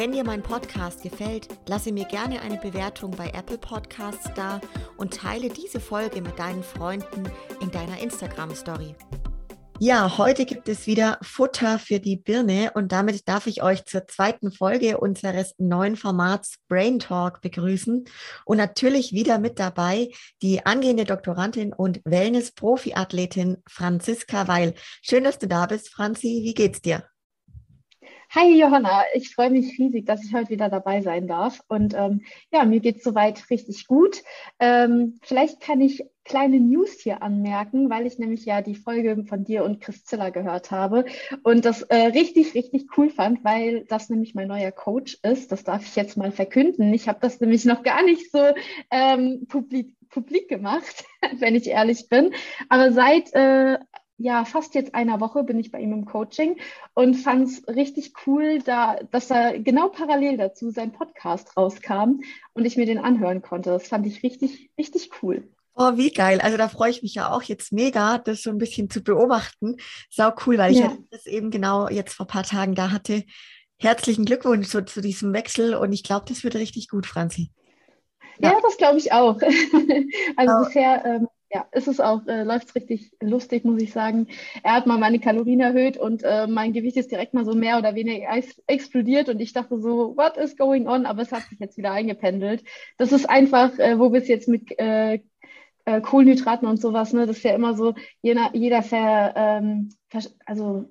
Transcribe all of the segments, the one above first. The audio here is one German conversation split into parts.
Wenn dir mein Podcast gefällt, lasse mir gerne eine Bewertung bei Apple Podcasts da und teile diese Folge mit deinen Freunden in deiner Instagram Story. Ja, heute gibt es wieder Futter für die Birne und damit darf ich euch zur zweiten Folge unseres neuen Formats Brain Talk begrüßen und natürlich wieder mit dabei die angehende Doktorandin und Wellness-Profi-Athletin Franziska Weil. Schön, dass du da bist, Franzi. Wie geht's dir? Hi Johanna, ich freue mich riesig, dass ich heute wieder dabei sein darf. Und ähm, ja, mir geht es soweit richtig gut. Ähm, vielleicht kann ich kleine News hier anmerken, weil ich nämlich ja die Folge von dir und Chriszilla gehört habe und das äh, richtig, richtig cool fand, weil das nämlich mein neuer Coach ist. Das darf ich jetzt mal verkünden. Ich habe das nämlich noch gar nicht so ähm, publik, publik gemacht, wenn ich ehrlich bin. Aber seit äh, ja, fast jetzt einer Woche bin ich bei ihm im Coaching und fand es richtig cool, da, dass er genau parallel dazu sein Podcast rauskam und ich mir den anhören konnte. Das fand ich richtig, richtig cool. Oh, wie geil. Also da freue ich mich ja auch jetzt mega, das so ein bisschen zu beobachten. Sau cool, weil ich ja. das eben genau jetzt vor ein paar Tagen da hatte. Herzlichen Glückwunsch zu, zu diesem Wechsel und ich glaube, das wird richtig gut, Franzi. Ja, ja das glaube ich auch. also oh. bisher ähm, ja, ist es auch, äh, läuft richtig lustig, muss ich sagen. Er hat mal meine Kalorien erhöht und äh, mein Gewicht ist direkt mal so mehr oder weniger ex explodiert und ich dachte so, what is going on? Aber es hat sich jetzt wieder eingependelt. Das ist einfach, äh, wo wir es jetzt mit äh, äh, Kohlenhydraten und sowas, ne, das ist ja immer so, jeder, jeder ver, ähm, also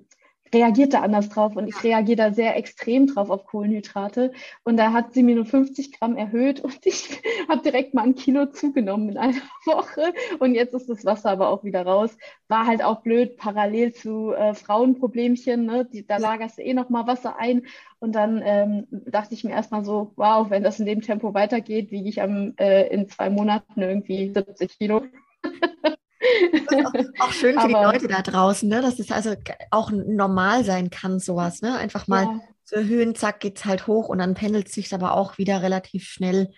reagiert da anders drauf und ich reagiere da sehr extrem drauf auf Kohlenhydrate. Und da hat sie mir nur 50 Gramm erhöht und ich habe direkt mal ein Kilo zugenommen in einer Woche. Und jetzt ist das Wasser aber auch wieder raus. War halt auch blöd, parallel zu äh, Frauenproblemchen. Ne? Die, da lagerst du eh noch mal Wasser ein. Und dann ähm, dachte ich mir erstmal so, wow, wenn das in dem Tempo weitergeht, wiege ich am, äh, in zwei Monaten irgendwie 70 Kilo. Auch, auch, schön für Aber, die Leute da draußen, ne? dass es also auch normal sein kann, sowas. Ne? Einfach mal ja. zu erhöhen, zack, geht es halt hoch und dann pendelt es sich aber auch wieder relativ schnell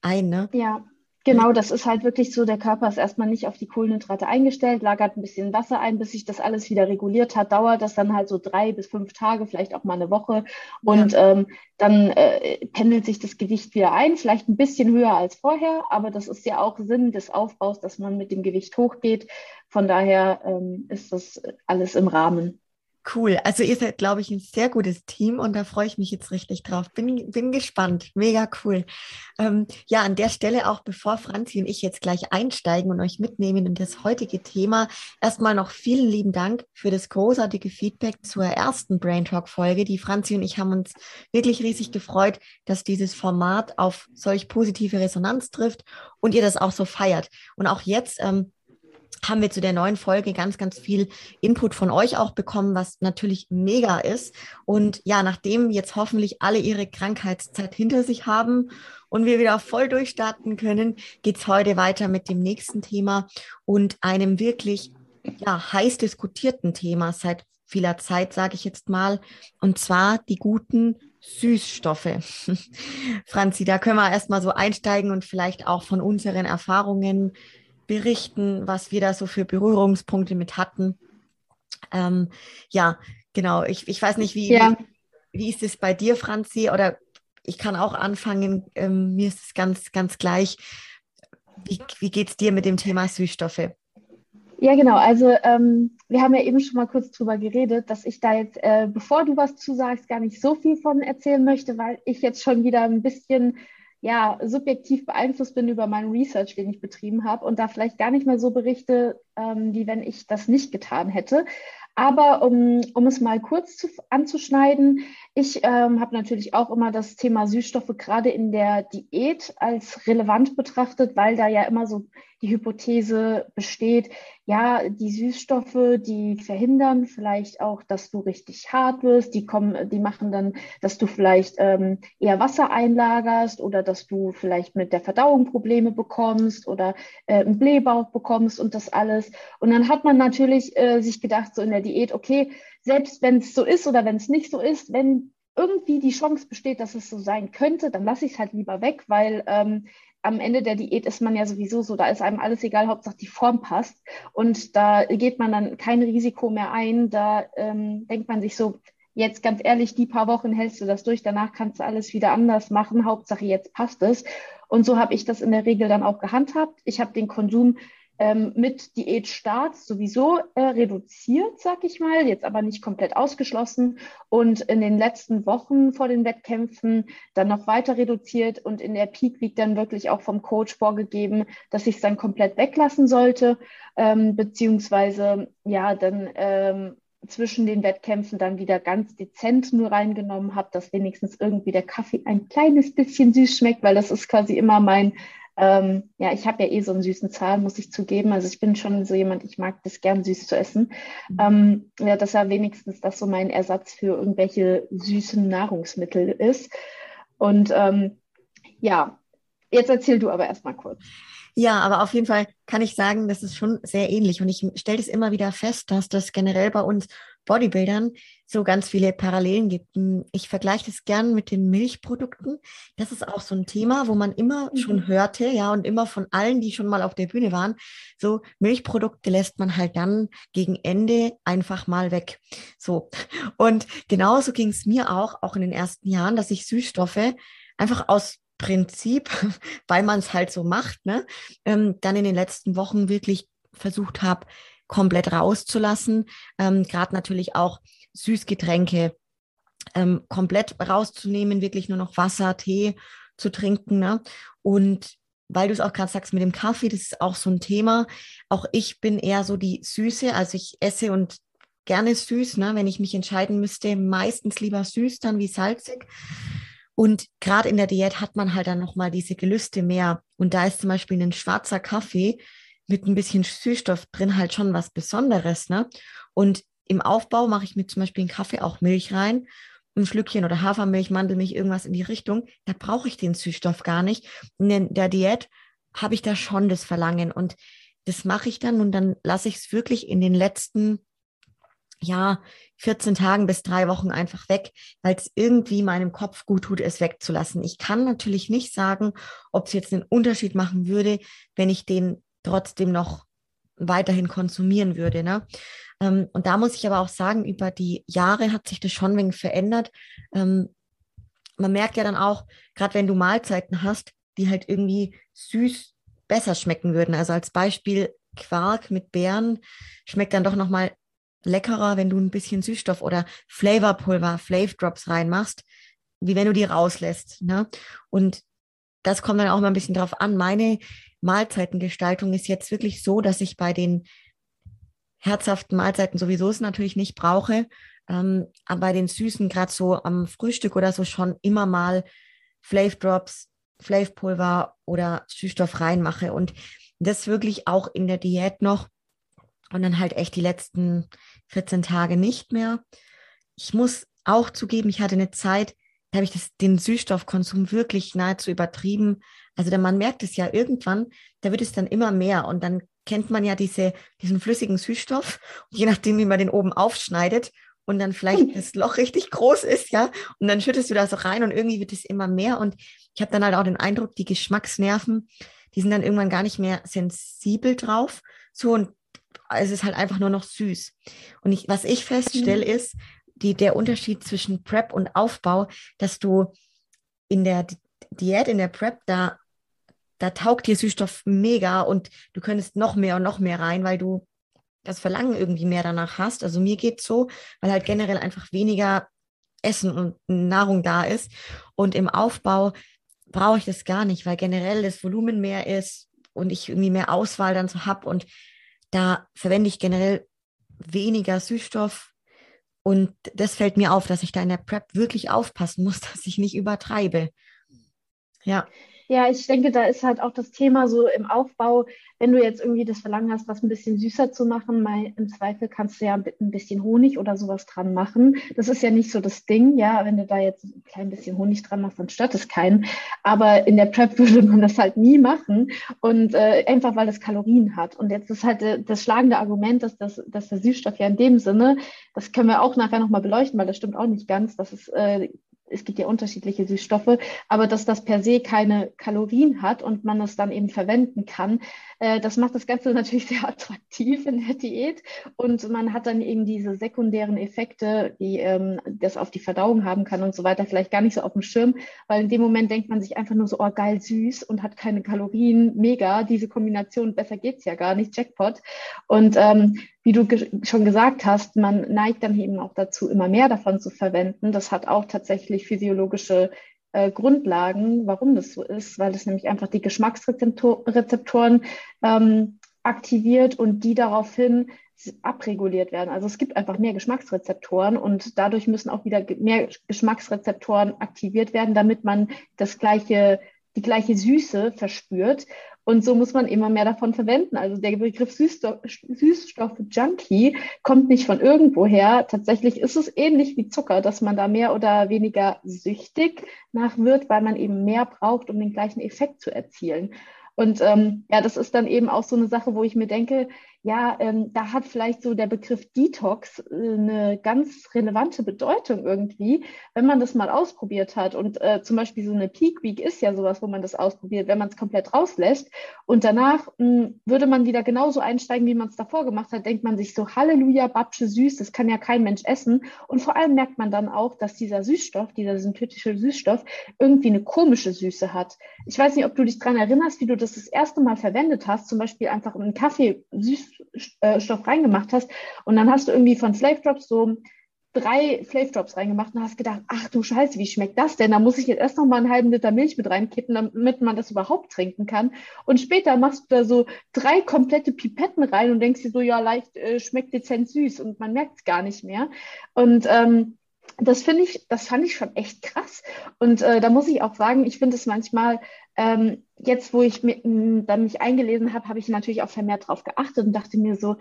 ein. Ne? Ja, Genau, das ist halt wirklich so, der Körper ist erstmal nicht auf die Kohlenhydrate eingestellt, lagert ein bisschen Wasser ein, bis sich das alles wieder reguliert hat, dauert das dann halt so drei bis fünf Tage, vielleicht auch mal eine Woche. Und ja. ähm, dann äh, pendelt sich das Gewicht wieder ein, vielleicht ein bisschen höher als vorher, aber das ist ja auch Sinn des Aufbaus, dass man mit dem Gewicht hochgeht. Von daher ähm, ist das alles im Rahmen. Cool. Also ihr seid, glaube ich, ein sehr gutes Team und da freue ich mich jetzt richtig drauf. Bin, bin gespannt. Mega cool. Ähm, ja, an der Stelle auch, bevor Franzi und ich jetzt gleich einsteigen und euch mitnehmen in das heutige Thema, erstmal noch vielen lieben Dank für das großartige Feedback zur ersten Brain Talk Folge. Die Franzi und ich haben uns wirklich riesig gefreut, dass dieses Format auf solch positive Resonanz trifft und ihr das auch so feiert. Und auch jetzt, ähm, haben wir zu der neuen Folge ganz, ganz viel Input von euch auch bekommen, was natürlich mega ist. Und ja, nachdem jetzt hoffentlich alle ihre Krankheitszeit hinter sich haben und wir wieder voll durchstarten können, geht's heute weiter mit dem nächsten Thema und einem wirklich ja, heiß diskutierten Thema seit vieler Zeit, sage ich jetzt mal, und zwar die guten Süßstoffe. Franzi, da können wir erstmal so einsteigen und vielleicht auch von unseren Erfahrungen berichten, was wir da so für Berührungspunkte mit hatten. Ähm, ja, genau. Ich, ich weiß nicht, wie, ja. wie, wie, ist es bei dir, Franzi? Oder ich kann auch anfangen. Ähm, mir ist es ganz, ganz gleich. Wie, wie geht es dir mit dem Thema Süßstoffe? Ja, genau. Also ähm, wir haben ja eben schon mal kurz drüber geredet, dass ich da jetzt, äh, bevor du was zusagst, gar nicht so viel von erzählen möchte, weil ich jetzt schon wieder ein bisschen ja, subjektiv beeinflusst bin über meinen Research, den ich betrieben habe und da vielleicht gar nicht mehr so berichte, ähm, wie wenn ich das nicht getan hätte. Aber um, um es mal kurz zu, anzuschneiden, ich ähm, habe natürlich auch immer das Thema Süßstoffe gerade in der Diät als relevant betrachtet, weil da ja immer so die Hypothese besteht, ja, die Süßstoffe, die verhindern vielleicht auch, dass du richtig hart wirst. Die kommen, die machen dann, dass du vielleicht ähm, eher Wasser einlagerst oder dass du vielleicht mit der Verdauung Probleme bekommst oder äh, einen Blähbauch bekommst und das alles. Und dann hat man natürlich äh, sich gedacht, so in der Diät, okay, selbst wenn es so ist oder wenn es nicht so ist, wenn irgendwie die Chance besteht, dass es so sein könnte, dann lasse ich es halt lieber weg, weil ähm, am Ende der Diät ist man ja sowieso so, da ist einem alles egal, Hauptsache die Form passt. Und da geht man dann kein Risiko mehr ein. Da ähm, denkt man sich so, jetzt ganz ehrlich, die paar Wochen hältst du das durch, danach kannst du alles wieder anders machen. Hauptsache jetzt passt es. Und so habe ich das in der Regel dann auch gehandhabt. Ich habe den Konsum ähm, mit Diätstart sowieso äh, reduziert, sag ich mal, jetzt aber nicht komplett ausgeschlossen und in den letzten Wochen vor den Wettkämpfen dann noch weiter reduziert und in der Peak Week dann wirklich auch vom Coach vorgegeben, dass ich es dann komplett weglassen sollte, ähm, beziehungsweise ja dann ähm, zwischen den Wettkämpfen dann wieder ganz dezent nur reingenommen habe, dass wenigstens irgendwie der Kaffee ein kleines bisschen süß schmeckt, weil das ist quasi immer mein ähm, ja, ich habe ja eh so einen süßen Zahn, muss ich zugeben. Also ich bin schon so jemand, ich mag das gern süß zu essen. Mhm. Ähm, ja, dass ja wenigstens das so mein Ersatz für irgendwelche süßen Nahrungsmittel ist. Und ähm, ja, jetzt erzähl du aber erstmal kurz. Ja, aber auf jeden Fall kann ich sagen, das ist schon sehr ähnlich. Und ich stelle das immer wieder fest, dass das generell bei uns Bodybuildern so ganz viele Parallelen gibt. Hm, ich vergleiche das gern mit den Milchprodukten. Das ist auch so ein Thema, wo man immer schon mhm. hörte, ja, und immer von allen, die schon mal auf der Bühne waren, so Milchprodukte lässt man halt dann gegen Ende einfach mal weg. So. Und genauso ging es mir auch, auch in den ersten Jahren, dass ich Süßstoffe einfach aus Prinzip, weil man es halt so macht, ne, ähm, dann in den letzten Wochen wirklich versucht habe, komplett rauszulassen. Ähm, Gerade natürlich auch Süßgetränke ähm, komplett rauszunehmen, wirklich nur noch Wasser, Tee zu trinken. Ne? Und weil du es auch gerade sagst mit dem Kaffee, das ist auch so ein Thema. Auch ich bin eher so die Süße, also ich esse und gerne süß, ne? wenn ich mich entscheiden müsste, meistens lieber süß dann wie salzig. Und gerade in der Diät hat man halt dann nochmal diese Gelüste mehr. Und da ist zum Beispiel ein schwarzer Kaffee mit ein bisschen Süßstoff drin halt schon was Besonderes. Ne? Und im Aufbau mache ich mir zum Beispiel in Kaffee auch Milch rein, ein Schlückchen oder Hafermilch, Mandelmilch, irgendwas in die Richtung. Da brauche ich den Süßstoff gar nicht. In der Diät habe ich da schon das Verlangen und das mache ich dann und dann lasse ich es wirklich in den letzten ja, 14 Tagen bis drei Wochen einfach weg, weil es irgendwie meinem Kopf gut tut, es wegzulassen. Ich kann natürlich nicht sagen, ob es jetzt einen Unterschied machen würde, wenn ich den trotzdem noch weiterhin konsumieren würde. Ne? Ähm, und da muss ich aber auch sagen, über die Jahre hat sich das schon wenig verändert. Ähm, man merkt ja dann auch, gerade wenn du Mahlzeiten hast, die halt irgendwie süß besser schmecken würden. Also als Beispiel Quark mit Beeren schmeckt dann doch nochmal leckerer, wenn du ein bisschen Süßstoff oder Flavorpulver, Flav Drops reinmachst, wie wenn du die rauslässt. Ne? Und das kommt dann auch mal ein bisschen drauf an. Meine Mahlzeitengestaltung ist jetzt wirklich so, dass ich bei den herzhaften Mahlzeiten sowieso es natürlich nicht brauche, ähm, aber bei den süßen, gerade so am Frühstück oder so schon immer mal Flav Drops, Flavpulver oder Süßstoff reinmache und das wirklich auch in der Diät noch und dann halt echt die letzten 14 Tage nicht mehr. Ich muss auch zugeben, ich hatte eine Zeit, da habe ich das, den Süßstoffkonsum wirklich nahezu übertrieben. Also der Mann merkt es ja irgendwann, da wird es dann immer mehr und dann kennt man ja diese, diesen flüssigen Süßstoff. Und je nachdem, wie man den oben aufschneidet und dann vielleicht das Loch richtig groß ist, ja, und dann schüttest du da so rein und irgendwie wird es immer mehr. Und ich habe dann halt auch den Eindruck, die Geschmacksnerven, die sind dann irgendwann gar nicht mehr sensibel drauf. So und es ist halt einfach nur noch süß. Und ich, was ich feststelle, mhm. ist, die, der Unterschied zwischen Prep und Aufbau, dass du in der Diät, in der Prep, da, da taugt dir Süßstoff mega und du könntest noch mehr und noch mehr rein, weil du das Verlangen irgendwie mehr danach hast. Also mir geht so, weil halt generell einfach weniger Essen und Nahrung da ist. Und im Aufbau brauche ich das gar nicht, weil generell das Volumen mehr ist und ich irgendwie mehr Auswahl dann so habe. Und da verwende ich generell weniger Süßstoff, und das fällt mir auf, dass ich da in der Prep wirklich aufpassen muss, dass ich nicht übertreibe. Ja. Ja, ich denke, da ist halt auch das Thema so im Aufbau, wenn du jetzt irgendwie das Verlangen hast, was ein bisschen süßer zu machen, mal im Zweifel kannst du ja ein bisschen Honig oder sowas dran machen. Das ist ja nicht so das Ding, ja, wenn du da jetzt ein klein bisschen Honig dran machst, dann stört es keinen. Aber in der Prep würde man das halt nie machen und äh, einfach, weil das Kalorien hat. Und jetzt ist halt äh, das schlagende Argument, dass, das, dass der Süßstoff ja in dem Sinne, das können wir auch nachher nochmal beleuchten, weil das stimmt auch nicht ganz, dass es äh, es gibt ja unterschiedliche Süßstoffe, aber dass das per se keine Kalorien hat und man es dann eben verwenden kann, äh, das macht das Ganze natürlich sehr attraktiv in der Diät und man hat dann eben diese sekundären Effekte, die ähm, das auf die Verdauung haben kann und so weiter, vielleicht gar nicht so auf dem Schirm, weil in dem Moment denkt man sich einfach nur so, oh geil, süß und hat keine Kalorien, mega, diese Kombination, besser geht's ja gar nicht, Jackpot. Und ähm, wie du ge schon gesagt hast, man neigt dann eben auch dazu, immer mehr davon zu verwenden. Das hat auch tatsächlich physiologische äh, Grundlagen, warum das so ist, weil es nämlich einfach die Geschmacksrezeptoren ähm, aktiviert und die daraufhin abreguliert werden. Also es gibt einfach mehr Geschmacksrezeptoren und dadurch müssen auch wieder mehr Geschmacksrezeptoren aktiviert werden, damit man das gleiche die gleiche Süße verspürt. Und so muss man immer mehr davon verwenden. Also der Begriff Süßstoff, Süßstoff Junkie kommt nicht von irgendwoher. Tatsächlich ist es ähnlich wie Zucker, dass man da mehr oder weniger süchtig nach wird, weil man eben mehr braucht, um den gleichen Effekt zu erzielen. Und ähm, ja, das ist dann eben auch so eine Sache, wo ich mir denke, ja, ähm, da hat vielleicht so der Begriff Detox äh, eine ganz relevante Bedeutung irgendwie, wenn man das mal ausprobiert hat. Und äh, zum Beispiel so eine Peak Week ist ja sowas, wo man das ausprobiert, wenn man es komplett rauslässt. Und danach mh, hm, würde man wieder genauso einsteigen, wie man es davor gemacht hat, denkt man sich so, Halleluja, Babsche süß, das kann ja kein Mensch essen. Und vor allem merkt man dann auch, dass dieser Süßstoff, dieser synthetische Süßstoff, irgendwie eine komische Süße hat. Ich weiß nicht, ob du dich daran erinnerst, wie du das das erste Mal verwendet hast, zum Beispiel einfach einen Kaffee süß Süßstoff reingemacht hast. Und dann hast du irgendwie von Flave Drops so drei Flave Drops reingemacht und hast gedacht, ach du Scheiße, wie schmeckt das denn? Da muss ich jetzt erst noch mal einen halben Liter Milch mit reinkippen, damit man das überhaupt trinken kann. Und später machst du da so drei komplette Pipetten rein und denkst dir so, ja, leicht äh, schmeckt dezent süß und man merkt es gar nicht mehr. Und ähm, das finde ich, das fand ich schon echt krass. Und äh, da muss ich auch sagen, ich finde es manchmal, ähm, jetzt wo ich mit, dann mich eingelesen habe, habe ich natürlich auch vermehrt drauf geachtet und dachte mir so,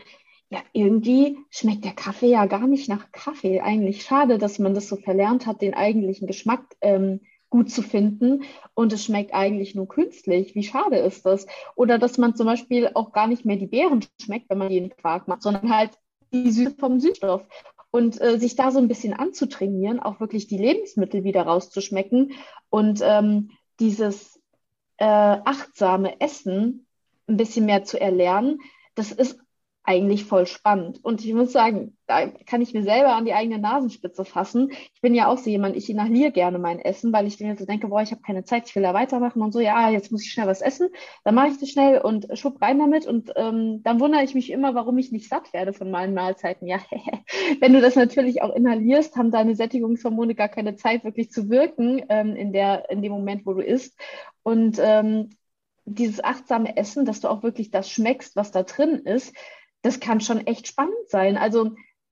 ja, irgendwie schmeckt der Kaffee ja gar nicht nach Kaffee. Eigentlich schade, dass man das so verlernt hat, den eigentlichen Geschmack ähm, gut zu finden und es schmeckt eigentlich nur künstlich. Wie schade ist das? Oder dass man zum Beispiel auch gar nicht mehr die Beeren schmeckt, wenn man jeden Quark macht, sondern halt die Süße vom Süßstoff und äh, sich da so ein bisschen anzutrainieren, auch wirklich die Lebensmittel wieder rauszuschmecken und ähm, dieses äh, achtsame Essen ein bisschen mehr zu erlernen, das ist eigentlich voll spannend. Und ich muss sagen, da kann ich mir selber an die eigene Nasenspitze fassen. Ich bin ja auch so jemand, ich inhaliere gerne mein Essen, weil ich mir so denke, boah, ich habe keine Zeit, ich will da weitermachen und so, ja, jetzt muss ich schnell was essen. Dann mache ich das schnell und schub rein damit und ähm, dann wundere ich mich immer, warum ich nicht satt werde von meinen Mahlzeiten. Ja, wenn du das natürlich auch inhalierst, haben deine Sättigungshormone gar keine Zeit, wirklich zu wirken ähm, in, der, in dem Moment, wo du isst. Und ähm, dieses achtsame Essen, dass du auch wirklich das schmeckst, was da drin ist, das kann schon echt spannend sein. Also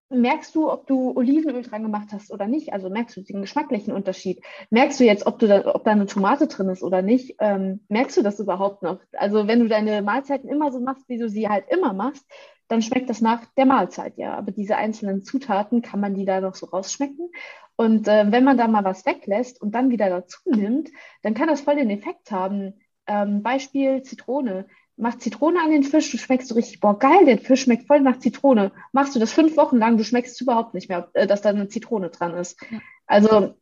merkst du, ob du Olivenöl dran gemacht hast oder nicht? Also merkst du den geschmacklichen Unterschied? Merkst du jetzt, ob, du da, ob da eine Tomate drin ist oder nicht? Ähm, merkst du das überhaupt noch? Also wenn du deine Mahlzeiten immer so machst, wie du sie halt immer machst, dann schmeckt das nach der Mahlzeit, ja. Aber diese einzelnen Zutaten, kann man die da noch so rausschmecken? Und äh, wenn man da mal was weglässt und dann wieder dazu nimmt, dann kann das voll den Effekt haben. Ähm, Beispiel Zitrone mach Zitrone an den Fisch, du schmeckst so richtig, boah, geil, der Fisch schmeckt voll nach Zitrone. Machst du das fünf Wochen lang, du schmeckst überhaupt nicht mehr, äh, dass da eine Zitrone dran ist. Also,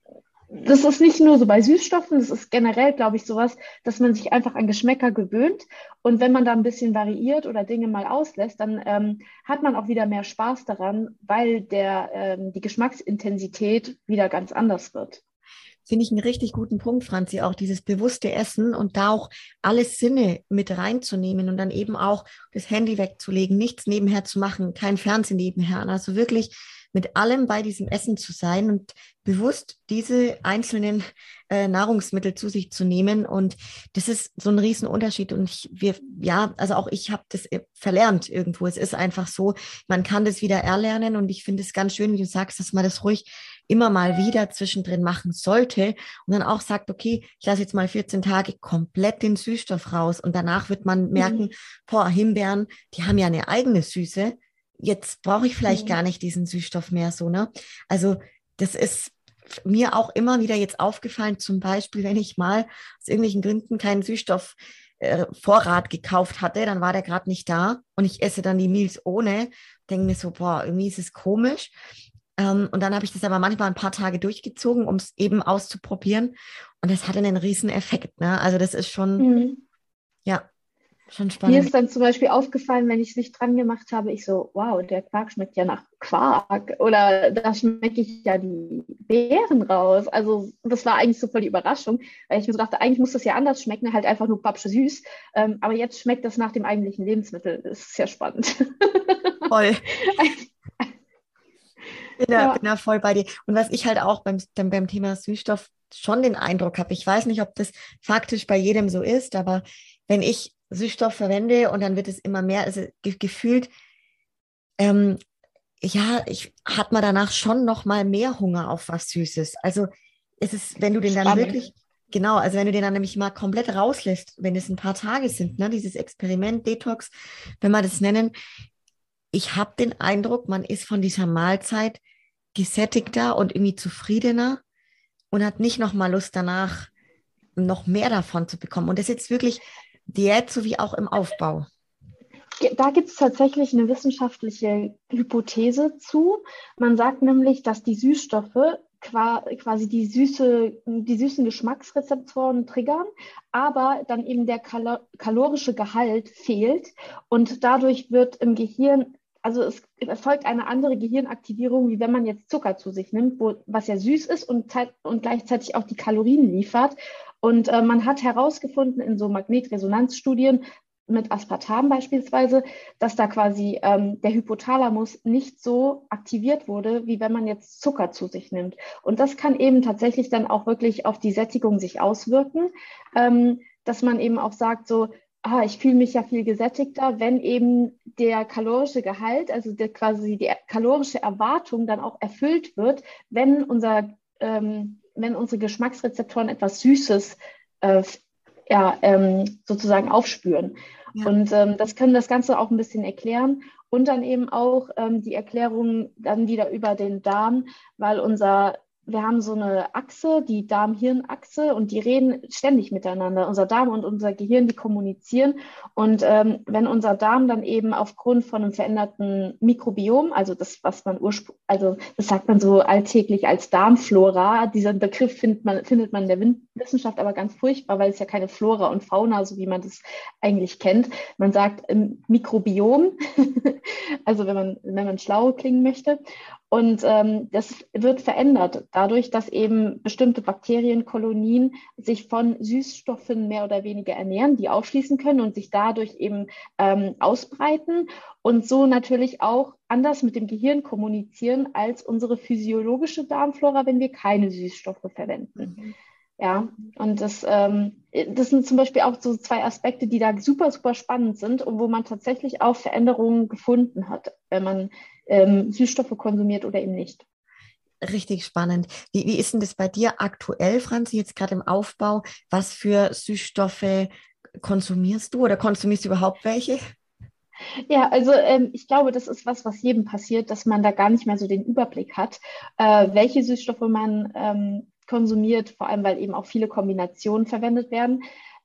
das ist nicht nur so bei Süßstoffen, das ist generell, glaube ich, sowas, dass man sich einfach an Geschmäcker gewöhnt. Und wenn man da ein bisschen variiert oder Dinge mal auslässt, dann ähm, hat man auch wieder mehr Spaß daran, weil der, ähm, die Geschmacksintensität wieder ganz anders wird finde ich einen richtig guten Punkt, Franzi, auch dieses bewusste Essen und da auch alle Sinne mit reinzunehmen und dann eben auch das Handy wegzulegen, nichts nebenher zu machen, kein Fernsehen nebenher. Also wirklich mit allem bei diesem Essen zu sein und bewusst diese einzelnen äh, Nahrungsmittel zu sich zu nehmen. Und das ist so ein Riesenunterschied. Und ich, wir, ja, also auch ich habe das äh, verlernt irgendwo. Es ist einfach so, man kann das wieder erlernen. Und ich finde es ganz schön, wie du sagst, dass man das ruhig immer mal wieder zwischendrin machen sollte und dann auch sagt, okay, ich lasse jetzt mal 14 Tage komplett den Süßstoff raus und danach wird man merken, mhm. boah, Himbeeren, die haben ja eine eigene Süße. Jetzt brauche ich vielleicht mhm. gar nicht diesen Süßstoff mehr so, ne? Also das ist mir auch immer wieder jetzt aufgefallen, zum Beispiel, wenn ich mal aus irgendwelchen Gründen keinen Süßstoff äh, Vorrat gekauft hatte, dann war der gerade nicht da und ich esse dann die Meals ohne, denke mir so, boah, irgendwie ist es komisch. Ähm, und dann habe ich das aber manchmal ein paar Tage durchgezogen, um es eben auszuprobieren. Und das hatte einen riesen Effekt. Ne? Also das ist schon, mhm. ja, Schon spannend. Mir ist dann zum Beispiel aufgefallen, wenn ich es nicht dran gemacht habe, ich so, wow, der Quark schmeckt ja nach Quark oder da schmecke ich ja die Beeren raus. Also das war eigentlich so voll die Überraschung, weil ich mir so dachte, eigentlich muss das ja anders schmecken, halt einfach nur papsche süß. Ähm, aber jetzt schmeckt das nach dem eigentlichen Lebensmittel. Das ist sehr spannend. Voll. bin, da, ja. bin da voll bei dir. Und was ich halt auch beim, beim Thema Süßstoff schon den Eindruck habe, ich weiß nicht, ob das faktisch bei jedem so ist, aber wenn ich Süßstoff verwende und dann wird es immer mehr, also ge gefühlt, ähm, ja, ich hat man danach schon noch mal mehr Hunger auf was Süßes. Also es ist, wenn du den dann Spannend. wirklich, genau, also wenn du den dann nämlich mal komplett rauslässt, wenn es ein paar Tage sind, ne, dieses Experiment, Detox, wenn wir das nennen, ich habe den Eindruck, man ist von dieser Mahlzeit gesättigter und irgendwie zufriedener und hat nicht noch mal Lust danach, noch mehr davon zu bekommen. Und das ist jetzt wirklich Diät sowie auch im Aufbau? Da gibt es tatsächlich eine wissenschaftliche Hypothese zu. Man sagt nämlich, dass die Süßstoffe quasi die, süße, die süßen Geschmacksrezeptoren triggern, aber dann eben der kalorische Gehalt fehlt und dadurch wird im Gehirn, also es erfolgt eine andere Gehirnaktivierung, wie wenn man jetzt Zucker zu sich nimmt, wo, was ja süß ist und, und gleichzeitig auch die Kalorien liefert. Und äh, man hat herausgefunden in so Magnetresonanzstudien mit Aspartam beispielsweise, dass da quasi ähm, der Hypothalamus nicht so aktiviert wurde, wie wenn man jetzt Zucker zu sich nimmt. Und das kann eben tatsächlich dann auch wirklich auf die Sättigung sich auswirken, ähm, dass man eben auch sagt, so, ah, ich fühle mich ja viel gesättigter, wenn eben der kalorische Gehalt, also der, quasi die kalorische Erwartung dann auch erfüllt wird, wenn unser ähm, wenn unsere Geschmacksrezeptoren etwas Süßes äh, ja, ähm, sozusagen aufspüren. Ja. Und ähm, das können das Ganze auch ein bisschen erklären. Und dann eben auch ähm, die Erklärung dann wieder über den Darm, weil unser wir haben so eine Achse, die Darm-Hirn-Achse, und die reden ständig miteinander. Unser Darm und unser Gehirn, die kommunizieren. Und ähm, wenn unser Darm dann eben aufgrund von einem veränderten Mikrobiom, also das, was man ursprünglich, also das sagt man so alltäglich als Darmflora, diesen Begriff findet man, findet man in der Wissenschaft aber ganz furchtbar, weil es ja keine Flora und Fauna, so wie man das eigentlich kennt. Man sagt ähm, Mikrobiom, also wenn man, wenn man schlau klingen möchte. Und ähm, das wird verändert dadurch, dass eben bestimmte Bakterienkolonien sich von Süßstoffen mehr oder weniger ernähren, die ausschließen können und sich dadurch eben ähm, ausbreiten und so natürlich auch anders mit dem Gehirn kommunizieren als unsere physiologische Darmflora, wenn wir keine Süßstoffe verwenden. Mhm. Ja, und das, ähm, das sind zum Beispiel auch so zwei Aspekte, die da super, super spannend sind und wo man tatsächlich auch Veränderungen gefunden hat, wenn man ähm, Süßstoffe konsumiert oder eben nicht. Richtig spannend. Wie, wie ist denn das bei dir aktuell, Franzi, jetzt gerade im Aufbau? Was für Süßstoffe konsumierst du oder konsumierst du überhaupt welche? Ja, also ähm, ich glaube, das ist was, was jedem passiert, dass man da gar nicht mehr so den Überblick hat, äh, welche Süßstoffe man ähm, konsumiert, vor allem weil eben auch viele Kombinationen verwendet werden.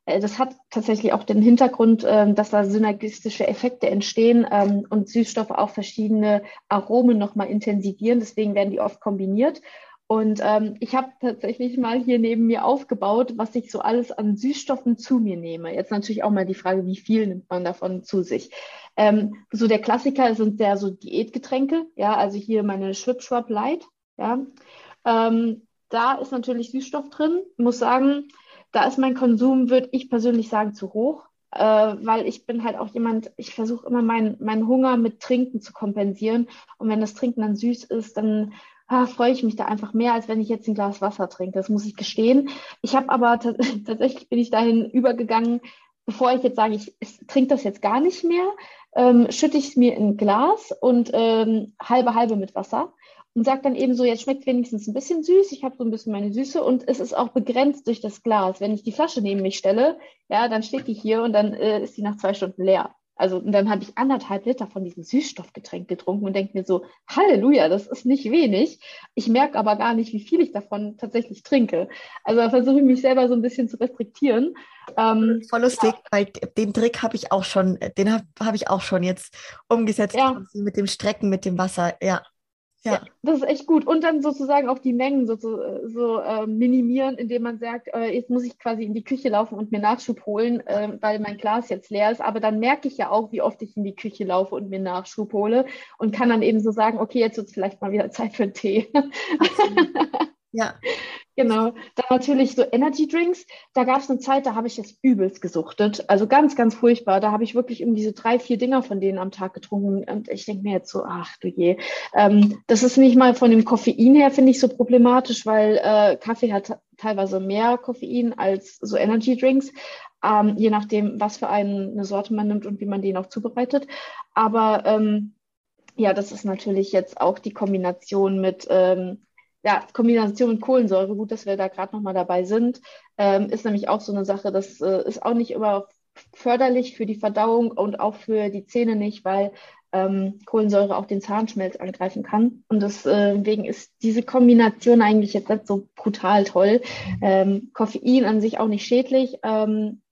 Äh, das hat tatsächlich auch den Hintergrund, ähm, dass da synergistische Effekte entstehen ähm, und Süßstoffe auch verschiedene Aromen nochmal intensivieren. Deswegen werden die oft kombiniert. Und ähm, ich habe tatsächlich mal hier neben mir aufgebaut, was ich so alles an Süßstoffen zu mir nehme. Jetzt natürlich auch mal die Frage, wie viel nimmt man davon zu sich? So der Klassiker sind ja so Diätgetränke, ja, also hier meine Schwipschwap Light, ja. Da ist natürlich Süßstoff drin. Ich muss sagen, da ist mein Konsum, würde ich persönlich sagen, zu hoch, äh, weil ich bin halt auch jemand, ich versuche immer meinen mein Hunger mit Trinken zu kompensieren. Und wenn das Trinken dann süß ist, dann ah, freue ich mich da einfach mehr, als wenn ich jetzt ein Glas Wasser trinke. Das muss ich gestehen. Ich habe aber tatsächlich bin ich dahin übergegangen, bevor ich jetzt sage, ich, ich trinke das jetzt gar nicht mehr, ähm, schütte ich es mir in ein Glas und ähm, halbe halbe mit Wasser und sage dann eben so, jetzt schmeckt wenigstens ein bisschen süß, ich habe so ein bisschen meine Süße und es ist auch begrenzt durch das Glas. Wenn ich die Flasche neben mich stelle, ja, dann steht die hier und dann äh, ist die nach zwei Stunden leer. Also und dann habe ich anderthalb Liter von diesem Süßstoffgetränk getrunken und denke mir so, Halleluja, das ist nicht wenig. Ich merke aber gar nicht, wie viel ich davon tatsächlich trinke. Also da versuche ich mich selber so ein bisschen zu restriktieren. Ähm, Voll lustig, ja. weil den Trick habe ich auch schon, den habe hab ich auch schon jetzt umgesetzt ja. mit dem Strecken, mit dem Wasser. Ja. Ja. das ist echt gut. Und dann sozusagen auch die Mengen so, so, so äh, minimieren, indem man sagt, äh, jetzt muss ich quasi in die Küche laufen und mir Nachschub holen, äh, weil mein Glas jetzt leer ist. Aber dann merke ich ja auch, wie oft ich in die Küche laufe und mir Nachschub hole und kann dann eben so sagen, okay, jetzt wird es vielleicht mal wieder Zeit für einen Tee. Ja. Genau. Dann natürlich so Energy Drinks. Da gab es eine Zeit, da habe ich es übelst gesuchtet. Also ganz, ganz furchtbar. Da habe ich wirklich irgendwie so drei, vier Dinger von denen am Tag getrunken. Und ich denke mir jetzt so, ach du je. Ähm, das ist nicht mal von dem Koffein her, finde ich, so problematisch, weil äh, Kaffee hat teilweise mehr Koffein als so Energy Drinks. Ähm, je nachdem, was für einen, eine Sorte man nimmt und wie man den auch zubereitet. Aber ähm, ja, das ist natürlich jetzt auch die Kombination mit ähm, ja, Kombination mit Kohlensäure, gut, dass wir da gerade nochmal dabei sind, ähm, ist nämlich auch so eine Sache, das äh, ist auch nicht immer förderlich für die Verdauung und auch für die Zähne nicht, weil ähm, Kohlensäure auch den Zahnschmelz angreifen kann. Und deswegen äh, ist diese Kombination eigentlich jetzt nicht so brutal toll. Ähm, Koffein an sich auch nicht schädlich. Ähm,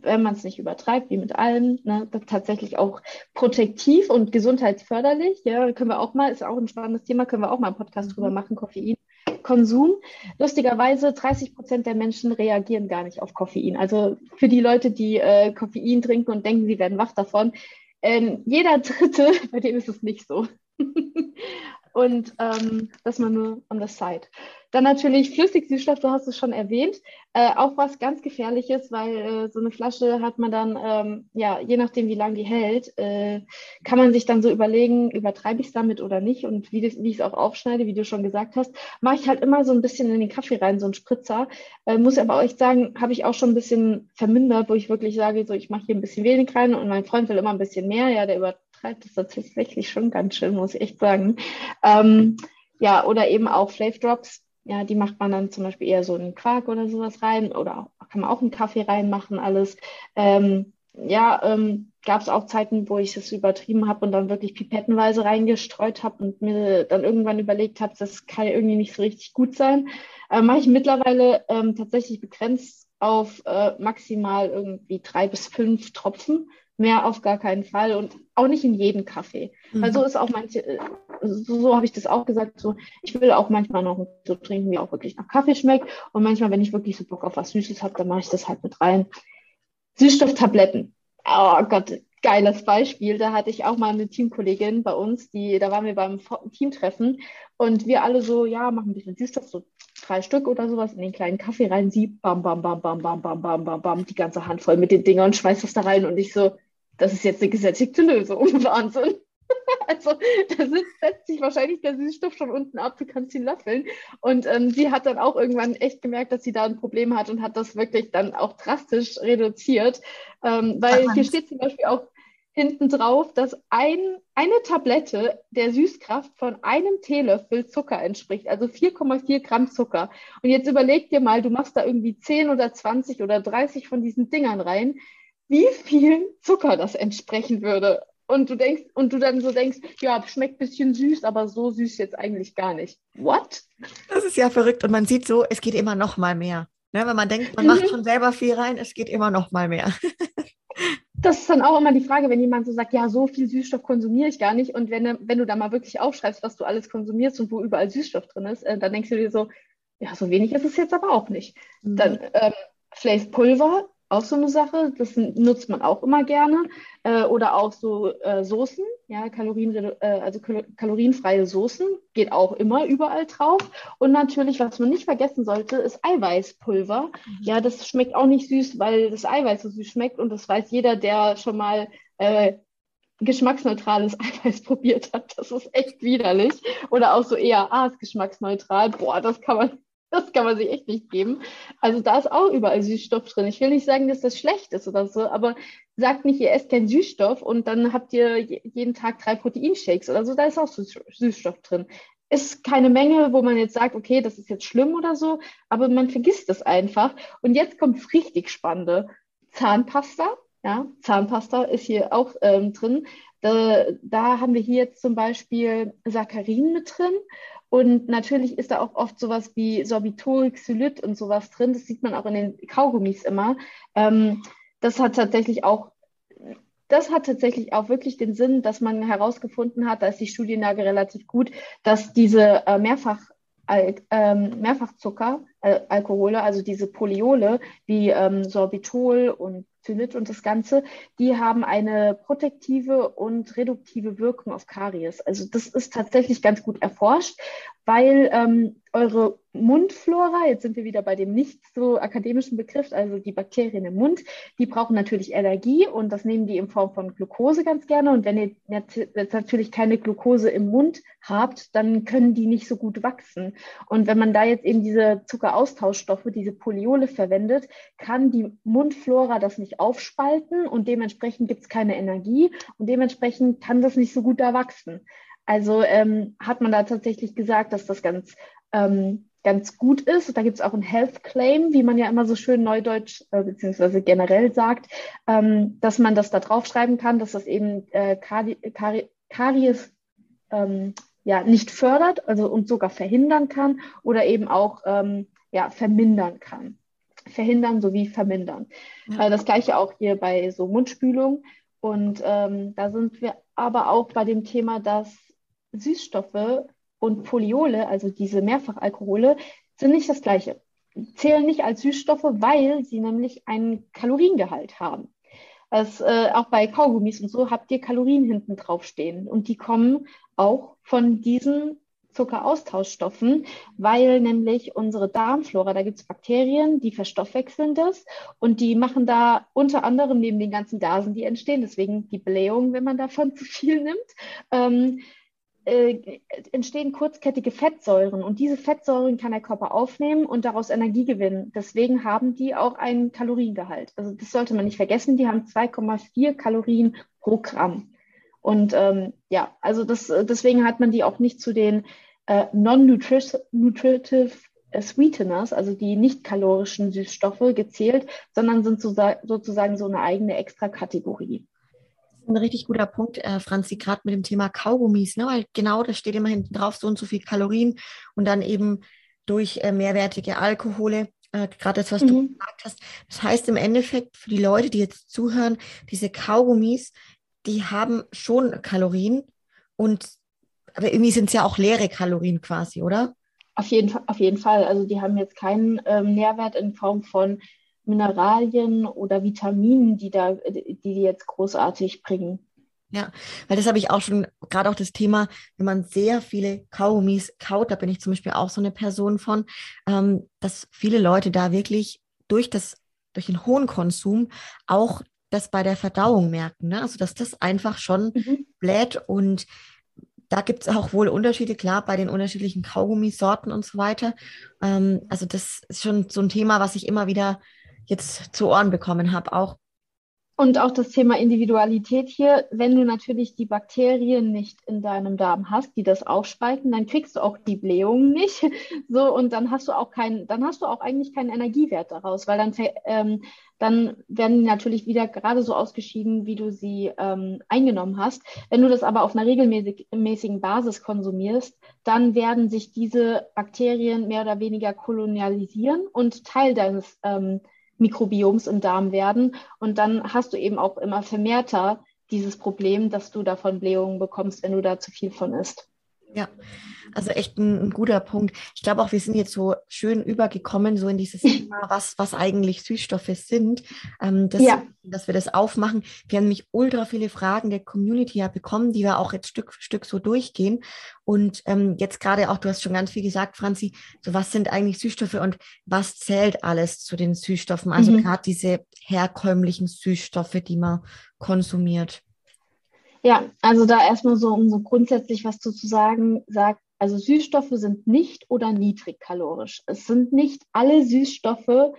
wenn man es nicht übertreibt, wie mit allem, ne, tatsächlich auch protektiv und gesundheitsförderlich. Ja, können wir auch mal, ist auch ein spannendes Thema, können wir auch mal einen Podcast mhm. drüber machen, Koffeinkonsum. Lustigerweise, 30 Prozent der Menschen reagieren gar nicht auf Koffein. Also für die Leute, die äh, Koffein trinken und denken, sie werden wach davon, äh, jeder Dritte, bei dem ist es nicht so. Und ähm, das mal nur on the side. Dann natürlich Flüssigsüßstoff, du hast es schon erwähnt, äh, auch was ganz gefährliches, weil äh, so eine Flasche hat man dann, ähm, ja, je nachdem, wie lange die hält, äh, kann man sich dann so überlegen, übertreibe ich es damit oder nicht und wie, wie ich es auch aufschneide, wie du schon gesagt hast, mache ich halt immer so ein bisschen in den Kaffee rein, so einen Spritzer. Äh, muss aber auch echt sagen, habe ich auch schon ein bisschen vermindert, wo ich wirklich sage, so ich mache hier ein bisschen wenig rein und mein Freund will immer ein bisschen mehr, ja, der das tatsächlich schon ganz schön, muss ich echt sagen. Ähm, ja, oder eben auch Flav Drops ja, die macht man dann zum Beispiel eher so in Quark oder sowas rein oder auch, kann man auch einen Kaffee reinmachen, alles. Ähm, ja, ähm, gab es auch Zeiten, wo ich es übertrieben habe und dann wirklich pipettenweise reingestreut habe und mir dann irgendwann überlegt habe, das kann irgendwie nicht so richtig gut sein. Äh, Mache ich mittlerweile ähm, tatsächlich begrenzt auf äh, maximal irgendwie drei bis fünf Tropfen mehr auf gar keinen Fall und auch nicht in jedem Kaffee. Mhm. Weil so ist auch manche, äh, so, so habe ich das auch gesagt, so ich will auch manchmal noch so trinken, wie auch wirklich nach Kaffee schmeckt. Und manchmal, wenn ich wirklich so Bock auf was Süßes habe, dann mache ich das halt mit rein. Süßstofftabletten. Oh Gott, geiles Beispiel. Da hatte ich auch mal eine Teamkollegin bei uns, die, da waren wir beim Teamtreffen und wir alle so, ja, machen ein bisschen Süßstoff, so drei Stück oder sowas in den kleinen Kaffee rein, sie bam, bam, bam, bam, bam, bam, bam, bam, bam, die ganze Hand voll mit den Dingern und schmeißt das da rein und ich so, das ist jetzt eine gesättigte Lösung. Wahnsinn. Also da setzt sich wahrscheinlich der Süßstoff schon unten ab, du kannst ihn löffeln. Und ähm, sie hat dann auch irgendwann echt gemerkt, dass sie da ein Problem hat und hat das wirklich dann auch drastisch reduziert. Ähm, weil Ach, hier steht zum Beispiel auch hinten drauf, dass ein, eine Tablette der Süßkraft von einem Teelöffel Zucker entspricht, also 4,4 Gramm Zucker. Und jetzt überleg dir mal, du machst da irgendwie 10 oder 20 oder 30 von diesen Dingern rein, wie viel Zucker das entsprechen würde. Und du denkst, und du dann so denkst, ja, schmeckt ein bisschen süß, aber so süß jetzt eigentlich gar nicht. What? Das ist ja verrückt. Und man sieht so, es geht immer noch mal mehr. Ne, wenn man denkt, man mhm. macht schon selber viel rein, es geht immer noch mal mehr. das ist dann auch immer die Frage, wenn jemand so sagt, ja, so viel Süßstoff konsumiere ich gar nicht. Und wenn, wenn du da mal wirklich aufschreibst, was du alles konsumierst und wo überall Süßstoff drin ist, äh, dann denkst du dir so, ja, so wenig ist es jetzt aber auch nicht. Mhm. Dann ähm, Flav Pulver auch so eine Sache. Das nutzt man auch immer gerne. Äh, oder auch so äh, Soßen, ja, Kalorien, äh, also kalorienfreie Soßen, geht auch immer überall drauf. Und natürlich, was man nicht vergessen sollte, ist Eiweißpulver. Mhm. Ja, das schmeckt auch nicht süß, weil das Eiweiß so süß schmeckt. Und das weiß jeder, der schon mal äh, geschmacksneutrales Eiweiß probiert hat. Das ist echt widerlich. Oder auch so eher, ah, ist geschmacksneutral. Boah, das kann man Das kann man sich echt nicht geben. Also da ist auch überall Süßstoff drin. Ich will nicht sagen, dass das schlecht ist oder so, aber sagt nicht, ihr esst keinen Süßstoff und dann habt ihr jeden Tag drei Proteinshakes oder so. Da ist auch Süßstoff drin. Ist keine Menge, wo man jetzt sagt, okay, das ist jetzt schlimm oder so, aber man vergisst es einfach. Und jetzt kommt es richtig Spannende. Zahnpasta, ja, Zahnpasta ist hier auch ähm, drin. Da, da, haben wir hier jetzt zum Beispiel Saccharin mit drin und natürlich ist da auch oft sowas wie Sorbitol, Xylit und sowas drin. Das sieht man auch in den Kaugummis immer. Ähm, das hat tatsächlich auch, das hat tatsächlich auch wirklich den Sinn, dass man herausgefunden hat, da ist die Studienlage relativ gut, dass diese äh, Mehrfach ähm, Mehrfachzucker, äh, Alkohole, also diese Poliole wie ähm, Sorbitol und Zylit und das Ganze, die haben eine protektive und reduktive Wirkung auf Karies. Also das ist tatsächlich ganz gut erforscht, weil ähm, eure Mundflora, jetzt sind wir wieder bei dem nicht so akademischen Begriff, also die Bakterien im Mund, die brauchen natürlich Energie und das nehmen die in Form von Glucose ganz gerne. Und wenn ihr jetzt natürlich keine Glucose im Mund habt, dann können die nicht so gut wachsen. Und wenn man da jetzt eben diese Zuckeraustauschstoffe, diese Poliole verwendet, kann die Mundflora das nicht aufspalten und dementsprechend gibt es keine Energie und dementsprechend kann das nicht so gut da wachsen. Also ähm, hat man da tatsächlich gesagt, dass das ganz, ähm, ganz gut ist. Da gibt es auch ein Health Claim, wie man ja immer so schön neudeutsch äh, beziehungsweise generell sagt, ähm, dass man das da draufschreiben kann, dass das eben äh, Kari Kari Karies ähm, ja, nicht fördert also und sogar verhindern kann oder eben auch ähm, ja, vermindern kann. Verhindern sowie vermindern. Ja. Äh, das gleiche auch hier bei so Mundspülung. Und ähm, da sind wir aber auch bei dem Thema, dass Süßstoffe und Poliole, also diese Mehrfachalkohole, sind nicht das gleiche. Zählen nicht als Süßstoffe, weil sie nämlich einen Kaloriengehalt haben. Das, äh, auch bei Kaugummis und so habt ihr Kalorien hinten drauf stehen. Und die kommen auch von diesen Zuckeraustauschstoffen, weil nämlich unsere Darmflora, da gibt es Bakterien, die verstoffwechseln das und die machen da unter anderem neben den ganzen Gasen, die entstehen, deswegen die Blähung, wenn man davon zu viel nimmt, ähm, äh, entstehen kurzkettige Fettsäuren und diese Fettsäuren kann der Körper aufnehmen und daraus Energie gewinnen. Deswegen haben die auch einen Kaloriengehalt. Also das sollte man nicht vergessen. Die haben 2,4 Kalorien pro Gramm. Und ähm, ja, also das, deswegen hat man die auch nicht zu den äh, non-nutritive Sweeteners, also die nicht kalorischen Süßstoffe, gezählt, sondern sind so, sozusagen so eine eigene Extrakategorie ein richtig guter Punkt, äh, Franzi, gerade mit dem Thema Kaugummis, ne? weil genau das steht immer hinten drauf, so und so viel Kalorien und dann eben durch äh, mehrwertige Alkohole, äh, gerade das, was mhm. du gesagt hast. Das heißt im Endeffekt für die Leute, die jetzt zuhören, diese Kaugummis, die haben schon Kalorien und aber irgendwie sind es ja auch leere Kalorien quasi, oder? Auf jeden, auf jeden Fall. Also die haben jetzt keinen ähm, Nährwert in Form von Mineralien oder Vitaminen, die da, die, die jetzt großartig bringen. Ja, weil das habe ich auch schon, gerade auch das Thema, wenn man sehr viele Kaugummis kaut, da bin ich zum Beispiel auch so eine Person von, ähm, dass viele Leute da wirklich durch das, durch den hohen Konsum auch das bei der Verdauung merken. Ne? Also dass das einfach schon mhm. bläht und da gibt es auch wohl Unterschiede, klar, bei den unterschiedlichen Kaugummisorten und so weiter. Ähm, also das ist schon so ein Thema, was ich immer wieder jetzt zu Ohren bekommen habe, auch. Und auch das Thema Individualität hier, wenn du natürlich die Bakterien nicht in deinem Darm hast, die das aufspalten, dann kriegst du auch die Blähungen nicht. So, und dann hast du auch keinen, dann hast du auch eigentlich keinen Energiewert daraus, weil dann, ähm, dann werden die natürlich wieder gerade so ausgeschieden, wie du sie ähm, eingenommen hast. Wenn du das aber auf einer regelmäßigen Basis konsumierst, dann werden sich diese Bakterien mehr oder weniger kolonialisieren und Teil deines ähm, Mikrobioms im Darm werden. Und dann hast du eben auch immer vermehrter dieses Problem, dass du davon Blähungen bekommst, wenn du da zu viel von isst. Ja, also echt ein, ein, guter Punkt. Ich glaube auch, wir sind jetzt so schön übergekommen, so in dieses Thema, was, was eigentlich Süßstoffe sind, ähm, das, ja. dass wir das aufmachen. Wir haben nämlich ultra viele Fragen der Community ja bekommen, die wir auch jetzt Stück für Stück so durchgehen. Und ähm, jetzt gerade auch, du hast schon ganz viel gesagt, Franzi, so was sind eigentlich Süßstoffe und was zählt alles zu den Süßstoffen? Also mhm. gerade diese herkömmlichen Süßstoffe, die man konsumiert. Ja, also da erstmal so, um so grundsätzlich was zu sagen, sagt, Also Süßstoffe sind nicht oder niedrigkalorisch. Es sind nicht alle Süßstoffe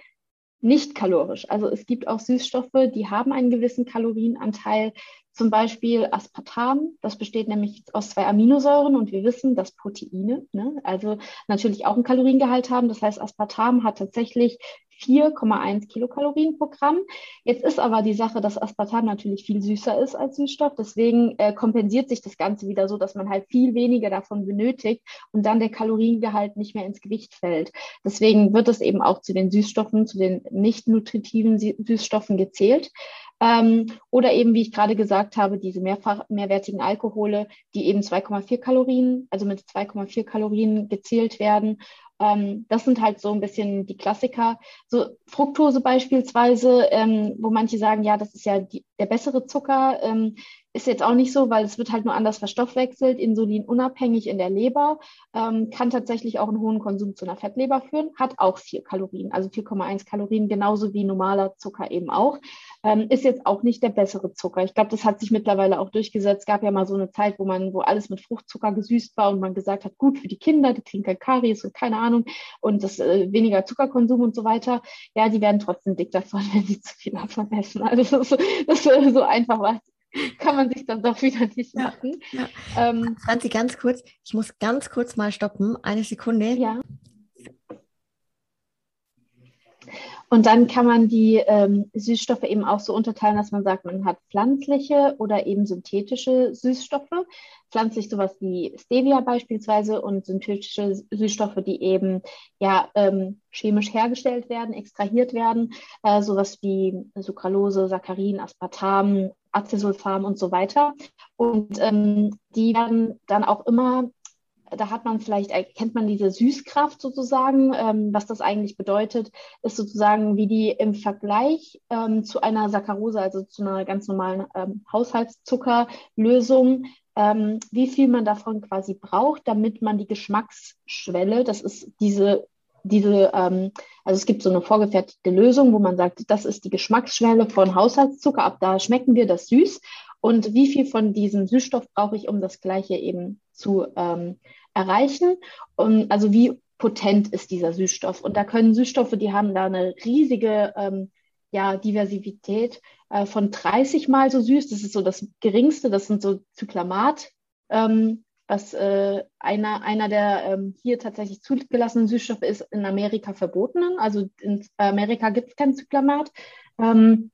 nicht kalorisch. Also es gibt auch Süßstoffe, die haben einen gewissen Kalorienanteil, zum Beispiel Aspartam, das besteht nämlich aus zwei Aminosäuren und wir wissen, dass Proteine, ne, also natürlich auch einen Kaloriengehalt haben. Das heißt, Aspartam hat tatsächlich 4,1 Kilokalorien pro Gramm. Jetzt ist aber die Sache, dass Aspartam natürlich viel süßer ist als Süßstoff. Deswegen äh, kompensiert sich das Ganze wieder so, dass man halt viel weniger davon benötigt und dann der Kaloriengehalt nicht mehr ins Gewicht fällt. Deswegen wird es eben auch zu den Süßstoffen, zu den nicht nutritiven Süßstoffen gezählt. Ähm, oder eben, wie ich gerade gesagt habe, diese mehrfach mehrwertigen Alkohole, die eben 2,4 Kalorien, also mit 2,4 Kalorien gezählt werden. Ähm, das sind halt so ein bisschen die Klassiker. So Fructose beispielsweise, ähm, wo manche sagen, ja, das ist ja die, der bessere Zucker. Ist jetzt auch nicht so, weil es wird halt nur anders verstoffwechselt, insulinunabhängig in der Leber, ähm, kann tatsächlich auch einen hohen Konsum zu einer Fettleber führen, hat auch vier Kalorien, also 4,1 Kalorien, genauso wie normaler Zucker eben auch. Ähm, ist jetzt auch nicht der bessere Zucker. Ich glaube, das hat sich mittlerweile auch durchgesetzt. Es gab ja mal so eine Zeit, wo man, wo alles mit Fruchtzucker gesüßt war und man gesagt hat, gut für die Kinder, die kriegen kein Karies und keine Ahnung und das äh, weniger Zuckerkonsum und so weiter. Ja, die werden trotzdem dick davon, wenn sie zu viel davon essen. Also das das so einfach was kann man sich dann doch wieder nicht machen. Ja, ja. Ähm, Franzi, ganz kurz, ich muss ganz kurz mal stoppen. Eine Sekunde. Ja. Und dann kann man die ähm, Süßstoffe eben auch so unterteilen, dass man sagt, man hat pflanzliche oder eben synthetische Süßstoffe. Pflanzlich sowas wie Stevia beispielsweise und synthetische Süßstoffe, die eben ja ähm, chemisch hergestellt werden, extrahiert werden, äh, sowas wie Sucralose, Saccharin, Aspartam, Acesulfam und so weiter. Und ähm, die werden dann auch immer da hat man vielleicht, kennt man diese Süßkraft sozusagen. Ähm, was das eigentlich bedeutet, ist sozusagen, wie die im Vergleich ähm, zu einer Saccharose, also zu einer ganz normalen ähm, Haushaltszuckerlösung, ähm, wie viel man davon quasi braucht, damit man die Geschmacksschwelle, das ist diese diese, ähm, also es gibt so eine vorgefertigte Lösung, wo man sagt, das ist die Geschmacksschwelle von Haushaltszucker, ab da schmecken wir das süß. Und wie viel von diesem Süßstoff brauche ich, um das Gleiche eben zu ähm, erreichen. Und also wie potent ist dieser Süßstoff? Und da können Süßstoffe, die haben da eine riesige ähm, ja, Diversität äh, von 30 Mal so süß. Das ist so das geringste, das sind so Zyklamat. Ähm, was äh, einer, einer der ähm, hier tatsächlich zugelassenen Süßstoffe ist, in Amerika verbotenen. Also in Amerika gibt es kein Zyklamat, ähm,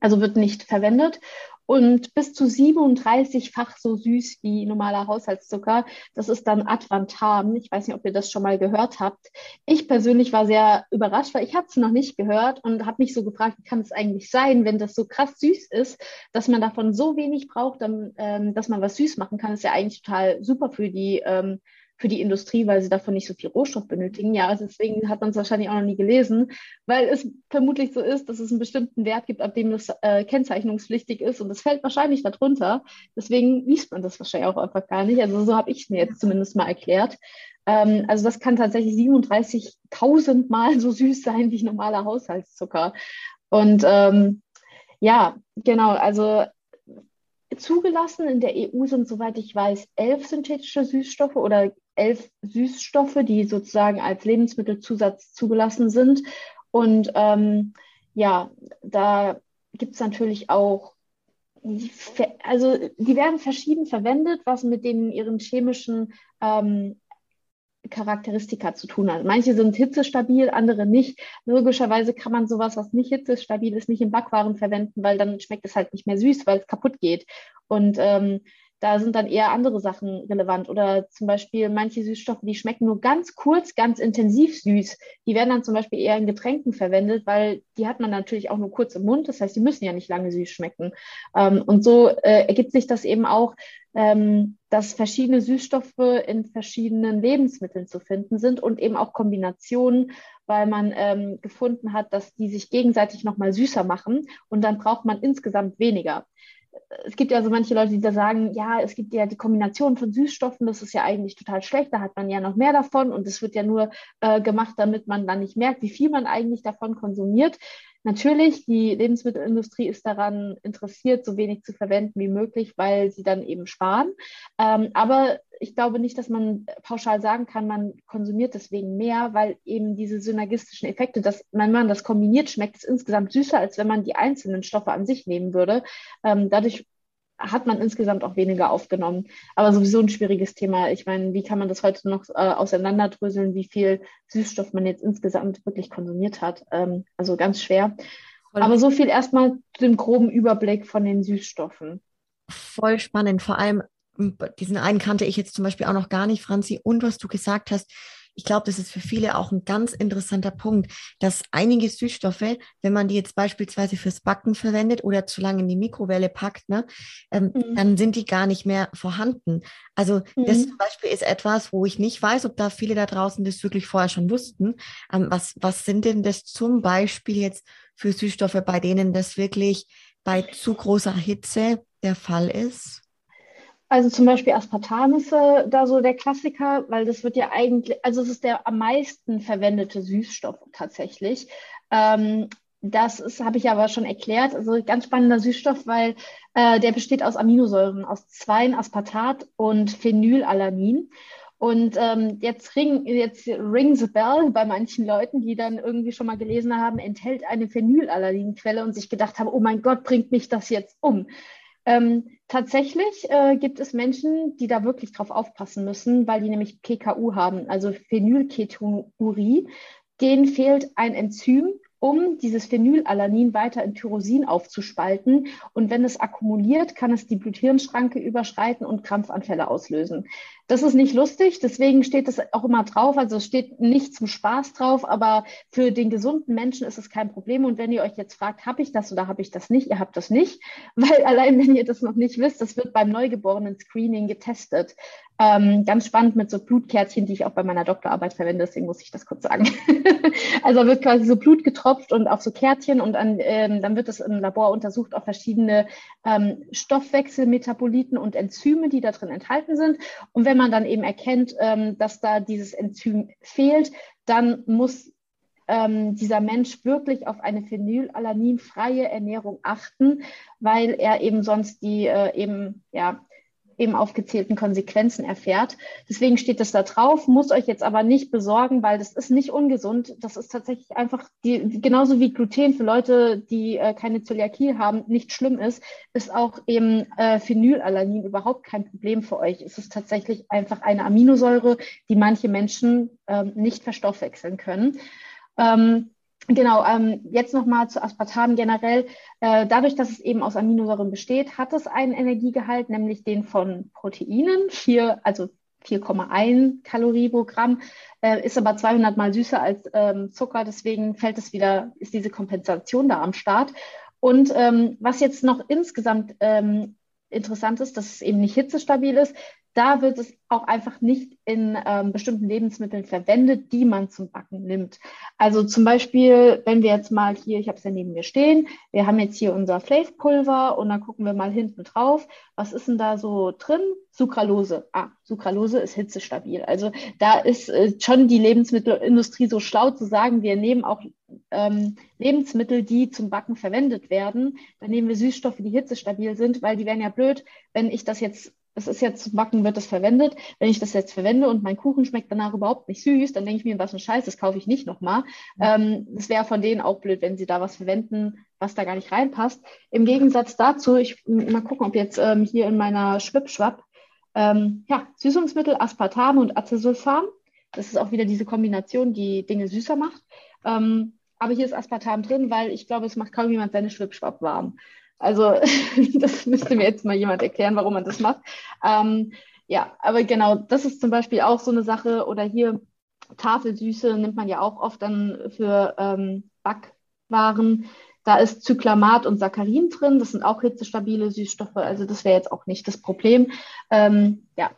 also wird nicht verwendet und bis zu 37-fach so süß wie normaler Haushaltszucker. Das ist dann Advantam. Ich weiß nicht, ob ihr das schon mal gehört habt. Ich persönlich war sehr überrascht, weil ich habe es noch nicht gehört und habe mich so gefragt, wie kann es eigentlich sein, wenn das so krass süß ist, dass man davon so wenig braucht, dann, ähm, dass man was süß machen kann. Das ist ja eigentlich total super für die ähm, für die Industrie, weil sie davon nicht so viel Rohstoff benötigen. Ja, also deswegen hat man es wahrscheinlich auch noch nie gelesen, weil es vermutlich so ist, dass es einen bestimmten Wert gibt, ab dem das äh, kennzeichnungspflichtig ist und das fällt wahrscheinlich darunter. Deswegen liest man das wahrscheinlich auch einfach gar nicht. Also so habe ich es mir jetzt zumindest mal erklärt. Ähm, also das kann tatsächlich 37.000 Mal so süß sein wie normaler Haushaltszucker. Und ähm, ja, genau, also zugelassen. In der EU sind, soweit ich weiß, elf synthetische Süßstoffe oder elf Süßstoffe, die sozusagen als Lebensmittelzusatz zugelassen sind. Und ähm, ja, da gibt es natürlich auch, also die werden verschieden verwendet, was mit den ihren chemischen ähm, Charakteristika zu tun hat. Manche sind hitzestabil, andere nicht. Logischerweise kann man sowas, was nicht hitzestabil ist, nicht in Backwaren verwenden, weil dann schmeckt es halt nicht mehr süß, weil es kaputt geht. Und ähm, da sind dann eher andere Sachen relevant. Oder zum Beispiel manche Süßstoffe, die schmecken nur ganz kurz, ganz intensiv süß. Die werden dann zum Beispiel eher in Getränken verwendet, weil die hat man natürlich auch nur kurz im Mund. Das heißt, die müssen ja nicht lange süß schmecken. Ähm, und so äh, ergibt sich das eben auch, ähm, dass verschiedene Süßstoffe in verschiedenen Lebensmitteln zu finden sind und eben auch Kombinationen, weil man ähm, gefunden hat, dass die sich gegenseitig nochmal süßer machen und dann braucht man insgesamt weniger es gibt ja so manche Leute, die da sagen, ja, es gibt ja die Kombination von Süßstoffen, das ist ja eigentlich total schlecht, da hat man ja noch mehr davon und es wird ja nur äh, gemacht, damit man dann nicht merkt, wie viel man eigentlich davon konsumiert. Natürlich, die Lebensmittelindustrie ist daran interessiert, so wenig zu verwenden wie möglich, weil sie dann eben sparen. Ähm, aber ich glaube nicht, dass man pauschal sagen kann, man konsumiert deswegen mehr, weil eben diese synergistischen Effekte, dass wenn man das kombiniert, schmeckt es insgesamt süßer, als wenn man die einzelnen Stoffe an sich nehmen würde. Ähm, dadurch hat man insgesamt auch weniger aufgenommen. Aber sowieso ein schwieriges Thema. Ich meine, wie kann man das heute noch äh, auseinanderdröseln, wie viel Süßstoff man jetzt insgesamt wirklich konsumiert hat? Ähm, also ganz schwer. Aber so viel erstmal zu dem groben Überblick von den Süßstoffen. Voll spannend. Vor allem diesen einen kannte ich jetzt zum Beispiel auch noch gar nicht, Franzi. Und was du gesagt hast, ich glaube, das ist für viele auch ein ganz interessanter Punkt, dass einige Süßstoffe, wenn man die jetzt beispielsweise fürs Backen verwendet oder zu lange in die Mikrowelle packt, ne, ähm, mhm. dann sind die gar nicht mehr vorhanden. Also mhm. das zum Beispiel ist etwas, wo ich nicht weiß, ob da viele da draußen das wirklich vorher schon wussten. Ähm, was, was sind denn das zum Beispiel jetzt für Süßstoffe, bei denen das wirklich bei zu großer Hitze der Fall ist? Also zum Beispiel Aspartam ist äh, da so der Klassiker, weil das wird ja eigentlich, also es ist der am meisten verwendete Süßstoff tatsächlich. Ähm, das habe ich aber schon erklärt. Also ganz spannender Süßstoff, weil äh, der besteht aus Aminosäuren, aus Zweien, Aspartat und Phenylalanin. Und ähm, jetzt, ring, jetzt ring the bell bei manchen Leuten, die dann irgendwie schon mal gelesen haben, enthält eine Phenylalaninquelle und sich gedacht haben, oh mein Gott, bringt mich das jetzt um. Ähm, tatsächlich äh, gibt es Menschen, die da wirklich drauf aufpassen müssen, weil die nämlich PKU haben, also Phenylketonurie. Denen fehlt ein Enzym, um dieses Phenylalanin weiter in Tyrosin aufzuspalten. Und wenn es akkumuliert, kann es die Blut-Hirn-Schranke überschreiten und Krampfanfälle auslösen. Das ist nicht lustig, deswegen steht das auch immer drauf. Also es steht nicht zum Spaß drauf, aber für den gesunden Menschen ist es kein Problem. Und wenn ihr euch jetzt fragt, habe ich das oder habe ich das nicht, ihr habt das nicht, weil allein wenn ihr das noch nicht wisst, das wird beim neugeborenen Screening getestet. Ähm, ganz spannend mit so Blutkärtchen, die ich auch bei meiner Doktorarbeit verwende, deswegen muss ich das kurz sagen. also wird quasi so Blut getropft und auf so Kärtchen und an, ähm, dann wird es im Labor untersucht auf verschiedene ähm, Stoffwechselmetaboliten und Enzyme, die da drin enthalten sind. Und wenn man dann eben erkennt, ähm, dass da dieses Enzym fehlt, dann muss ähm, dieser Mensch wirklich auf eine phenylalaninfreie Ernährung achten, weil er eben sonst die äh, eben ja eben aufgezählten Konsequenzen erfährt. Deswegen steht das da drauf, muss euch jetzt aber nicht besorgen, weil das ist nicht ungesund. Das ist tatsächlich einfach die, genauso wie Gluten für Leute, die äh, keine Zöliakie haben, nicht schlimm ist, ist auch eben äh, Phenylalanin überhaupt kein Problem für euch. Es ist tatsächlich einfach eine Aminosäure, die manche Menschen äh, nicht verstoffwechseln können. Ähm, Genau, ähm, jetzt nochmal zu Aspartam generell. Äh, dadurch, dass es eben aus Aminosäuren besteht, hat es einen Energiegehalt, nämlich den von Proteinen, vier, also 4,1 Kalorie pro Gramm, äh, ist aber 200 mal süßer als ähm, Zucker. Deswegen fällt es wieder, ist diese Kompensation da am Start. Und ähm, was jetzt noch insgesamt ähm, interessant ist, dass es eben nicht hitzestabil ist, da wird es auch einfach nicht in ähm, bestimmten Lebensmitteln verwendet, die man zum Backen nimmt. Also zum Beispiel, wenn wir jetzt mal hier, ich habe es ja neben mir stehen, wir haben jetzt hier unser Flavpulver und dann gucken wir mal hinten drauf, was ist denn da so drin? Sucralose. Ah, Sucralose ist hitzestabil. Also da ist äh, schon die Lebensmittelindustrie so schlau zu sagen, wir nehmen auch ähm, Lebensmittel, die zum Backen verwendet werden. Dann nehmen wir Süßstoffe, die hitzestabil sind, weil die wären ja blöd, wenn ich das jetzt es ist jetzt zum Backen wird das verwendet. Wenn ich das jetzt verwende und mein Kuchen schmeckt danach überhaupt nicht süß, dann denke ich mir, was ein Scheiß, das kaufe ich nicht nochmal. Ähm, das wäre von denen auch blöd, wenn sie da was verwenden, was da gar nicht reinpasst. Im Gegensatz dazu, ich mal gucken, ob jetzt ähm, hier in meiner Schwippschwapp, ähm, ja, Süßungsmittel, Aspartam und Acesulfam. Das ist auch wieder diese Kombination, die Dinge süßer macht. Ähm, aber hier ist Aspartam drin, weil ich glaube, es macht kaum jemand seine Schwippschwapp warm. Also das müsste mir jetzt mal jemand erklären, warum man das macht. Ähm, ja, aber genau, das ist zum Beispiel auch so eine Sache. Oder hier Tafelsüße nimmt man ja auch oft dann für ähm, Backwaren. Da ist Zyklamat und Saccharin drin. Das sind auch hitzestabile Süßstoffe. Also das wäre jetzt auch nicht das Problem. Ähm, ja,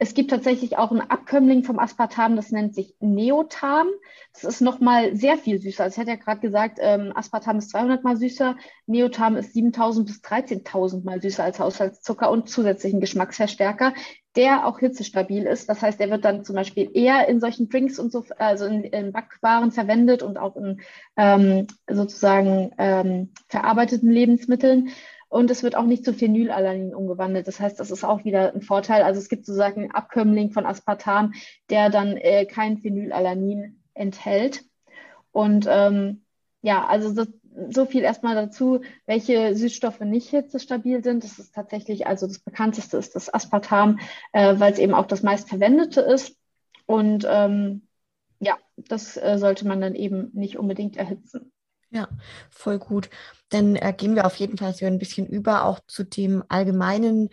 es gibt tatsächlich auch einen Abkömmling vom Aspartam, das nennt sich Neotam. Das ist nochmal sehr viel süßer. Also ich hatte ja gerade gesagt, ähm, Aspartam ist 200 mal süßer, Neotam ist 7000 bis 13.000 mal süßer als Haushaltszucker und zusätzlichen Geschmacksverstärker, der auch hitzestabil ist. Das heißt, er wird dann zum Beispiel eher in solchen Drinks und so, also in, in Backwaren verwendet und auch in ähm, sozusagen ähm, verarbeiteten Lebensmitteln. Und es wird auch nicht zu Phenylalanin umgewandelt. Das heißt, das ist auch wieder ein Vorteil. Also es gibt sozusagen einen Abkömmling von Aspartam, der dann äh, kein Phenylalanin enthält. Und ähm, ja, also das, so viel erstmal dazu, welche Süßstoffe nicht hitzestabil sind. Das ist tatsächlich, also das bekannteste ist das Aspartam, äh, weil es eben auch das meistverwendete ist. Und ähm, ja, das äh, sollte man dann eben nicht unbedingt erhitzen. Ja, voll gut. Dann äh, gehen wir auf jeden Fall so ein bisschen über auch zu dem allgemeinen,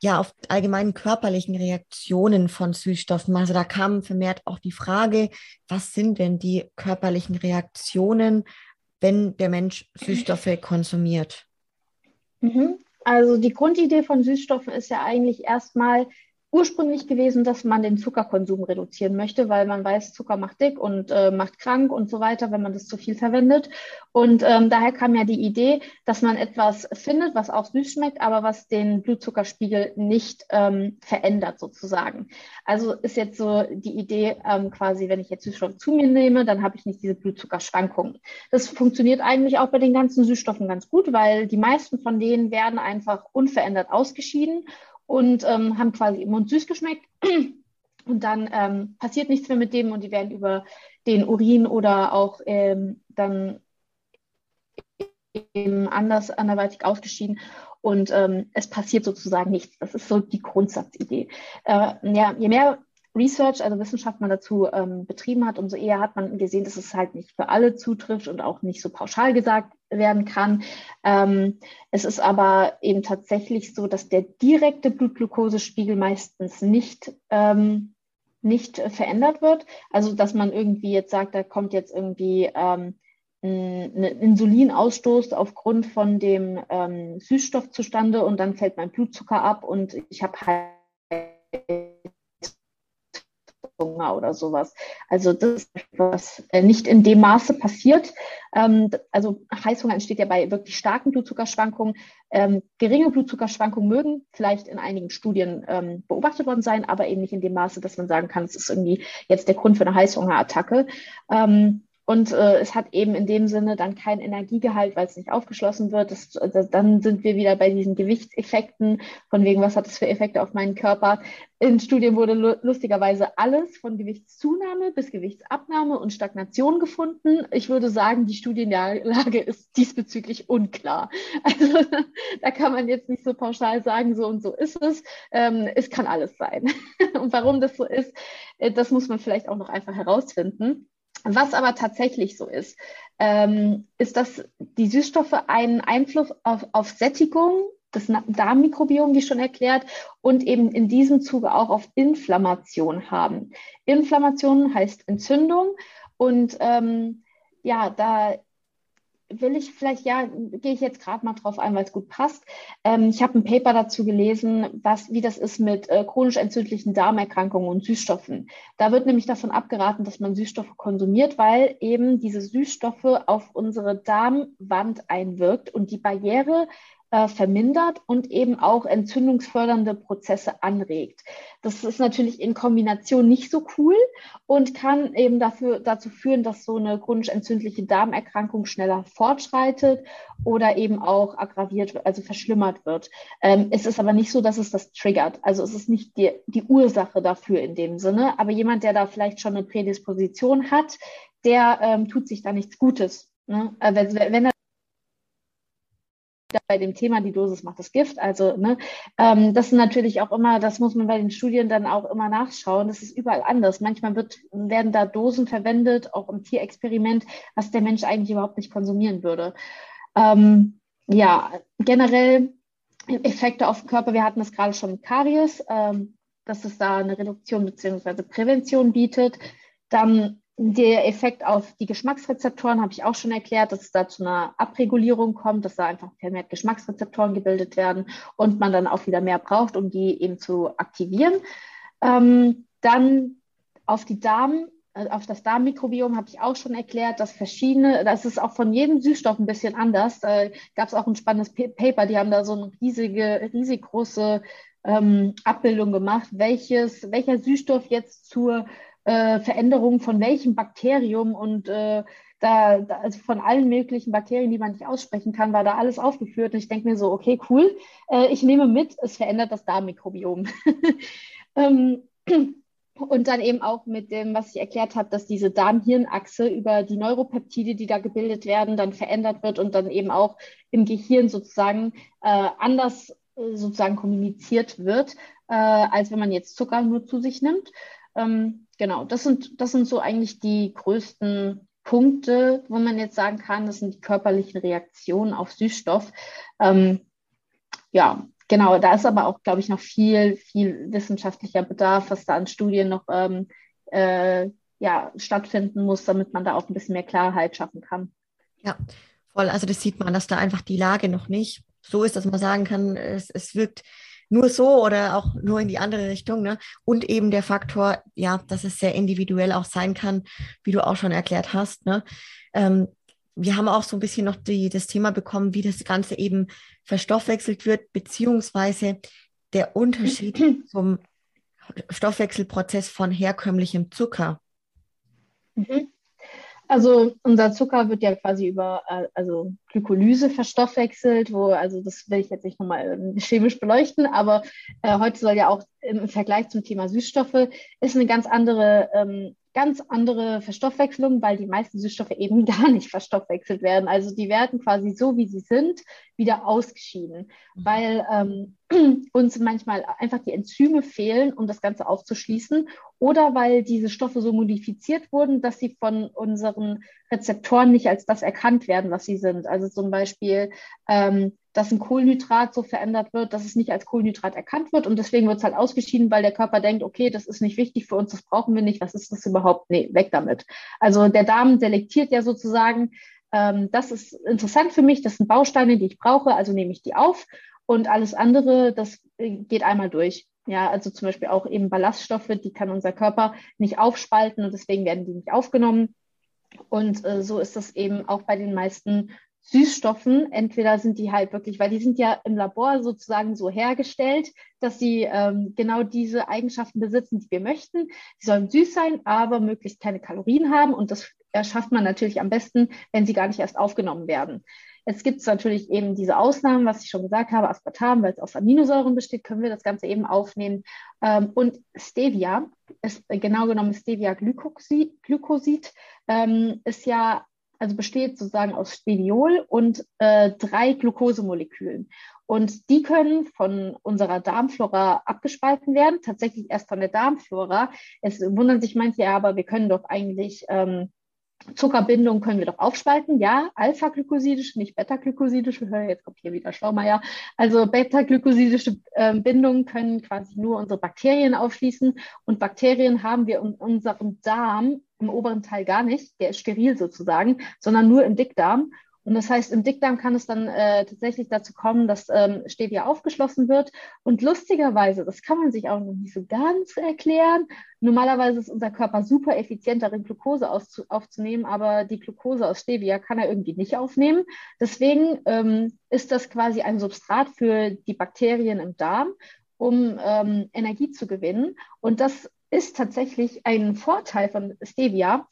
ja, auf allgemeinen körperlichen Reaktionen von Süßstoffen. Also da kam vermehrt auch die Frage, was sind denn die körperlichen Reaktionen, wenn der Mensch Süßstoffe konsumiert? Mhm. Also die Grundidee von Süßstoffen ist ja eigentlich erstmal, ursprünglich gewesen, dass man den Zuckerkonsum reduzieren möchte, weil man weiß, Zucker macht dick und äh, macht krank und so weiter, wenn man das zu viel verwendet. Und ähm, daher kam ja die Idee, dass man etwas findet, was auch süß schmeckt, aber was den Blutzuckerspiegel nicht ähm, verändert sozusagen. Also ist jetzt so die Idee ähm, quasi, wenn ich jetzt Süßstoff zu mir nehme, dann habe ich nicht diese Blutzuckerschwankungen. Das funktioniert eigentlich auch bei den ganzen Süßstoffen ganz gut, weil die meisten von denen werden einfach unverändert ausgeschieden und ähm, haben quasi im Mund süß geschmeckt. Und dann ähm, passiert nichts mehr mit dem und die werden über den Urin oder auch ähm, dann eben anders anderweitig ausgeschieden und ähm, es passiert sozusagen nichts. Das ist so die Grundsatzidee. Äh, ja, je mehr Research, also Wissenschaft man dazu ähm, betrieben hat, umso eher hat man gesehen, dass es halt nicht für alle zutrifft und auch nicht so pauschal gesagt werden kann. Ähm, es ist aber eben tatsächlich so, dass der direkte Blutglukosespiegel meistens nicht, ähm, nicht verändert wird. Also dass man irgendwie jetzt sagt, da kommt jetzt irgendwie ähm, ein Insulinausstoß aufgrund von dem ähm, Süßstoff zustande und dann fällt mein Blutzucker ab und ich habe halt Heißhunger oder sowas. Also das ist was äh, nicht in dem Maße passiert. Ähm, also Heißhunger entsteht ja bei wirklich starken Blutzuckerschwankungen. Ähm, geringe Blutzuckerschwankungen mögen vielleicht in einigen Studien ähm, beobachtet worden sein, aber eben nicht in dem Maße, dass man sagen kann, es ist irgendwie jetzt der Grund für eine Heißhungerattacke. Und äh, es hat eben in dem Sinne dann kein Energiegehalt, weil es nicht aufgeschlossen wird. Das, das, dann sind wir wieder bei diesen Gewichtseffekten, von wegen, was hat das für Effekte auf meinen Körper. In Studien wurde lustigerweise alles von Gewichtszunahme bis Gewichtsabnahme und Stagnation gefunden. Ich würde sagen, die Studienlage ist diesbezüglich unklar. Also da kann man jetzt nicht so pauschal sagen, so und so ist es. Ähm, es kann alles sein. Und warum das so ist, äh, das muss man vielleicht auch noch einfach herausfinden. Was aber tatsächlich so ist, ähm, ist, dass die Süßstoffe einen Einfluss auf, auf Sättigung das Darmmikrobiom, wie schon erklärt, und eben in diesem Zuge auch auf Inflammation haben. Inflammation heißt Entzündung und ähm, ja, da will ich vielleicht, ja, gehe ich jetzt gerade mal drauf ein, weil es gut passt. Ähm, ich habe ein Paper dazu gelesen, was, wie das ist mit äh, chronisch entzündlichen Darmerkrankungen und Süßstoffen. Da wird nämlich davon abgeraten, dass man Süßstoffe konsumiert, weil eben diese Süßstoffe auf unsere Darmwand einwirkt und die Barriere äh, vermindert und eben auch entzündungsfördernde Prozesse anregt. Das ist natürlich in Kombination nicht so cool und kann eben dafür, dazu führen, dass so eine chronisch entzündliche Darmerkrankung schneller fortschreitet oder eben auch aggraviert, also verschlimmert wird. Ähm, es ist aber nicht so, dass es das triggert. Also es ist nicht die, die Ursache dafür in dem Sinne. Aber jemand, der da vielleicht schon eine Prädisposition hat, der ähm, tut sich da nichts Gutes. Ne? Äh, wenn, wenn er bei dem Thema, die Dosis macht das Gift. Also, ne, ähm, das ist natürlich auch immer, das muss man bei den Studien dann auch immer nachschauen. Das ist überall anders. Manchmal wird, werden da Dosen verwendet, auch im Tierexperiment, was der Mensch eigentlich überhaupt nicht konsumieren würde. Ähm, ja, generell Effekte auf den Körper. Wir hatten das gerade schon mit Karies, ähm, dass es da eine Reduktion bzw. Prävention bietet. Dann der Effekt auf die Geschmacksrezeptoren habe ich auch schon erklärt, dass es da zu einer Abregulierung kommt, dass da einfach vermehrt Geschmacksrezeptoren gebildet werden und man dann auch wieder mehr braucht, um die eben zu aktivieren. Ähm, dann auf die Darm, äh, auf das Darmmikrobiom habe ich auch schon erklärt, dass verschiedene, das ist auch von jedem Süßstoff ein bisschen anders. Da gab es auch ein spannendes Paper, die haben da so eine riesige, riesig große ähm, Abbildung gemacht, welches, welcher Süßstoff jetzt zur äh, Veränderung von welchem Bakterium und äh, da, da, also von allen möglichen Bakterien, die man nicht aussprechen kann, war da alles aufgeführt. Und ich denke mir so, okay, cool, äh, ich nehme mit, es verändert das Darmmikrobiom. ähm, und dann eben auch mit dem, was ich erklärt habe, dass diese Darm-Hirn-Achse über die Neuropeptide, die da gebildet werden, dann verändert wird und dann eben auch im Gehirn sozusagen äh, anders äh, sozusagen kommuniziert wird, äh, als wenn man jetzt Zucker nur zu sich nimmt. Ähm, genau, das sind, das sind so eigentlich die größten Punkte, wo man jetzt sagen kann, das sind die körperlichen Reaktionen auf Süßstoff. Ähm, ja, genau, da ist aber auch, glaube ich, noch viel, viel wissenschaftlicher Bedarf, was da an Studien noch ähm, äh, ja, stattfinden muss, damit man da auch ein bisschen mehr Klarheit schaffen kann. Ja, voll. Also das sieht man, dass da einfach die Lage noch nicht so ist, dass man sagen kann, es, es wirkt nur so oder auch nur in die andere Richtung. Ne? Und eben der Faktor, ja, dass es sehr individuell auch sein kann, wie du auch schon erklärt hast. Ne? Ähm, wir haben auch so ein bisschen noch die, das Thema bekommen, wie das Ganze eben verstoffwechselt wird, beziehungsweise der Unterschied zum Stoffwechselprozess von herkömmlichem Zucker. Mhm. Also unser Zucker wird ja quasi über äh, also Glykolyse verstoffwechselt, wo, also das will ich jetzt nicht nochmal chemisch beleuchten, aber äh, heute soll ja auch im Vergleich zum Thema Süßstoffe ist eine ganz andere ähm, ganz andere Verstoffwechslung, weil die meisten Süßstoffe eben gar nicht verstoffwechselt werden. Also die werden quasi so, wie sie sind, wieder ausgeschieden, mhm. weil ähm, uns manchmal einfach die Enzyme fehlen, um das Ganze aufzuschließen oder weil diese Stoffe so modifiziert wurden, dass sie von unseren Rezeptoren nicht als das erkannt werden, was sie sind. Also zum Beispiel ähm, dass ein Kohlenhydrat so verändert wird, dass es nicht als Kohlenhydrat erkannt wird und deswegen wird es halt ausgeschieden, weil der Körper denkt, okay, das ist nicht wichtig für uns, das brauchen wir nicht, was ist das überhaupt? Nee, weg damit. Also der Darm selektiert ja sozusagen, ähm, das ist interessant für mich, das sind Bausteine, die ich brauche, also nehme ich die auf und alles andere, das äh, geht einmal durch. Ja, also zum Beispiel auch eben Ballaststoffe, die kann unser Körper nicht aufspalten und deswegen werden die nicht aufgenommen. Und äh, so ist das eben auch bei den meisten Süßstoffen, entweder sind die halt wirklich, weil die sind ja im Labor sozusagen so hergestellt, dass sie ähm, genau diese Eigenschaften besitzen, die wir möchten. Sie sollen süß sein, aber möglichst keine Kalorien haben und das erschafft man natürlich am besten, wenn sie gar nicht erst aufgenommen werden. Jetzt gibt es natürlich eben diese Ausnahmen, was ich schon gesagt habe, Aspartam, weil es aus Aminosäuren besteht, können wir das Ganze eben aufnehmen. Ähm, und Stevia, ist, genau genommen Stevia-Glycosid, ähm, ist ja also besteht sozusagen aus Steviol und äh, drei Glukosemolekülen. Und die können von unserer Darmflora abgespalten werden, tatsächlich erst von der Darmflora. Es wundern sich manche, aber wir können doch eigentlich ähm, Zuckerbindung können wir doch aufspalten, ja, alpha-glykosidische, nicht beta-glykosidische, jetzt kommt hier wieder Schlaumeier. Also beta-glykosidische äh, Bindungen können quasi nur unsere Bakterien aufschließen und Bakterien haben wir in unserem Darm im oberen Teil gar nicht, der ist steril sozusagen, sondern nur im Dickdarm. Und das heißt, im Dickdarm kann es dann äh, tatsächlich dazu kommen, dass ähm, Stevia aufgeschlossen wird. Und lustigerweise, das kann man sich auch noch nicht so ganz erklären. Normalerweise ist unser Körper super effizient darin, Glucose aufzunehmen, aber die Glucose aus Stevia kann er irgendwie nicht aufnehmen. Deswegen ähm, ist das quasi ein Substrat für die Bakterien im Darm um ähm, Energie zu gewinnen. Und das ist tatsächlich ein Vorteil von Stevia,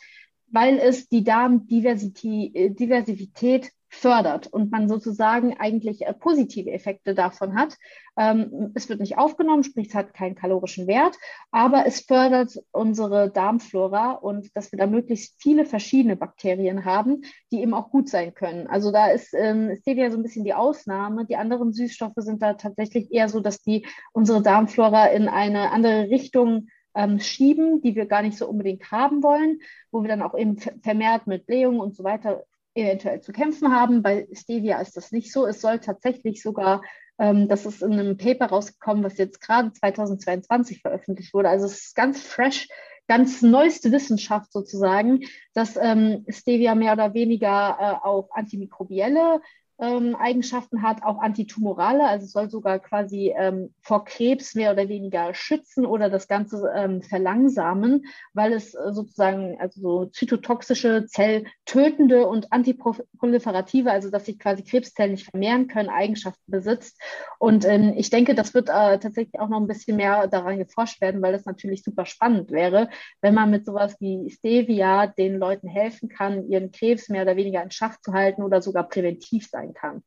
weil es die Darmdiversität fördert und man sozusagen eigentlich äh, positive Effekte davon hat. Ähm, es wird nicht aufgenommen, sprich es hat keinen kalorischen Wert, aber es fördert unsere Darmflora und dass wir da möglichst viele verschiedene Bakterien haben, die eben auch gut sein können. Also da ist ähm, Stevia so ein bisschen die Ausnahme. Die anderen Süßstoffe sind da tatsächlich eher so, dass die unsere Darmflora in eine andere Richtung ähm, schieben, die wir gar nicht so unbedingt haben wollen, wo wir dann auch eben vermehrt mit Blähungen und so weiter eventuell zu kämpfen haben. Bei Stevia ist das nicht so. Es soll tatsächlich sogar, ähm, das ist in einem Paper rausgekommen, was jetzt gerade 2022 veröffentlicht wurde. Also es ist ganz fresh, ganz neueste Wissenschaft sozusagen, dass ähm, Stevia mehr oder weniger äh, auch antimikrobielle ähm, Eigenschaften hat, auch antitumorale, also soll sogar quasi ähm, vor Krebs mehr oder weniger schützen oder das Ganze ähm, verlangsamen, weil es äh, sozusagen also so zytotoxische, zelltötende und antiproliferative, also dass sich quasi Krebszellen nicht vermehren können, Eigenschaften besitzt. Und ähm, ich denke, das wird äh, tatsächlich auch noch ein bisschen mehr daran geforscht werden, weil das natürlich super spannend wäre, wenn man mit sowas wie Stevia den Leuten helfen kann, ihren Krebs mehr oder weniger in Schach zu halten oder sogar präventiv sein sein kann.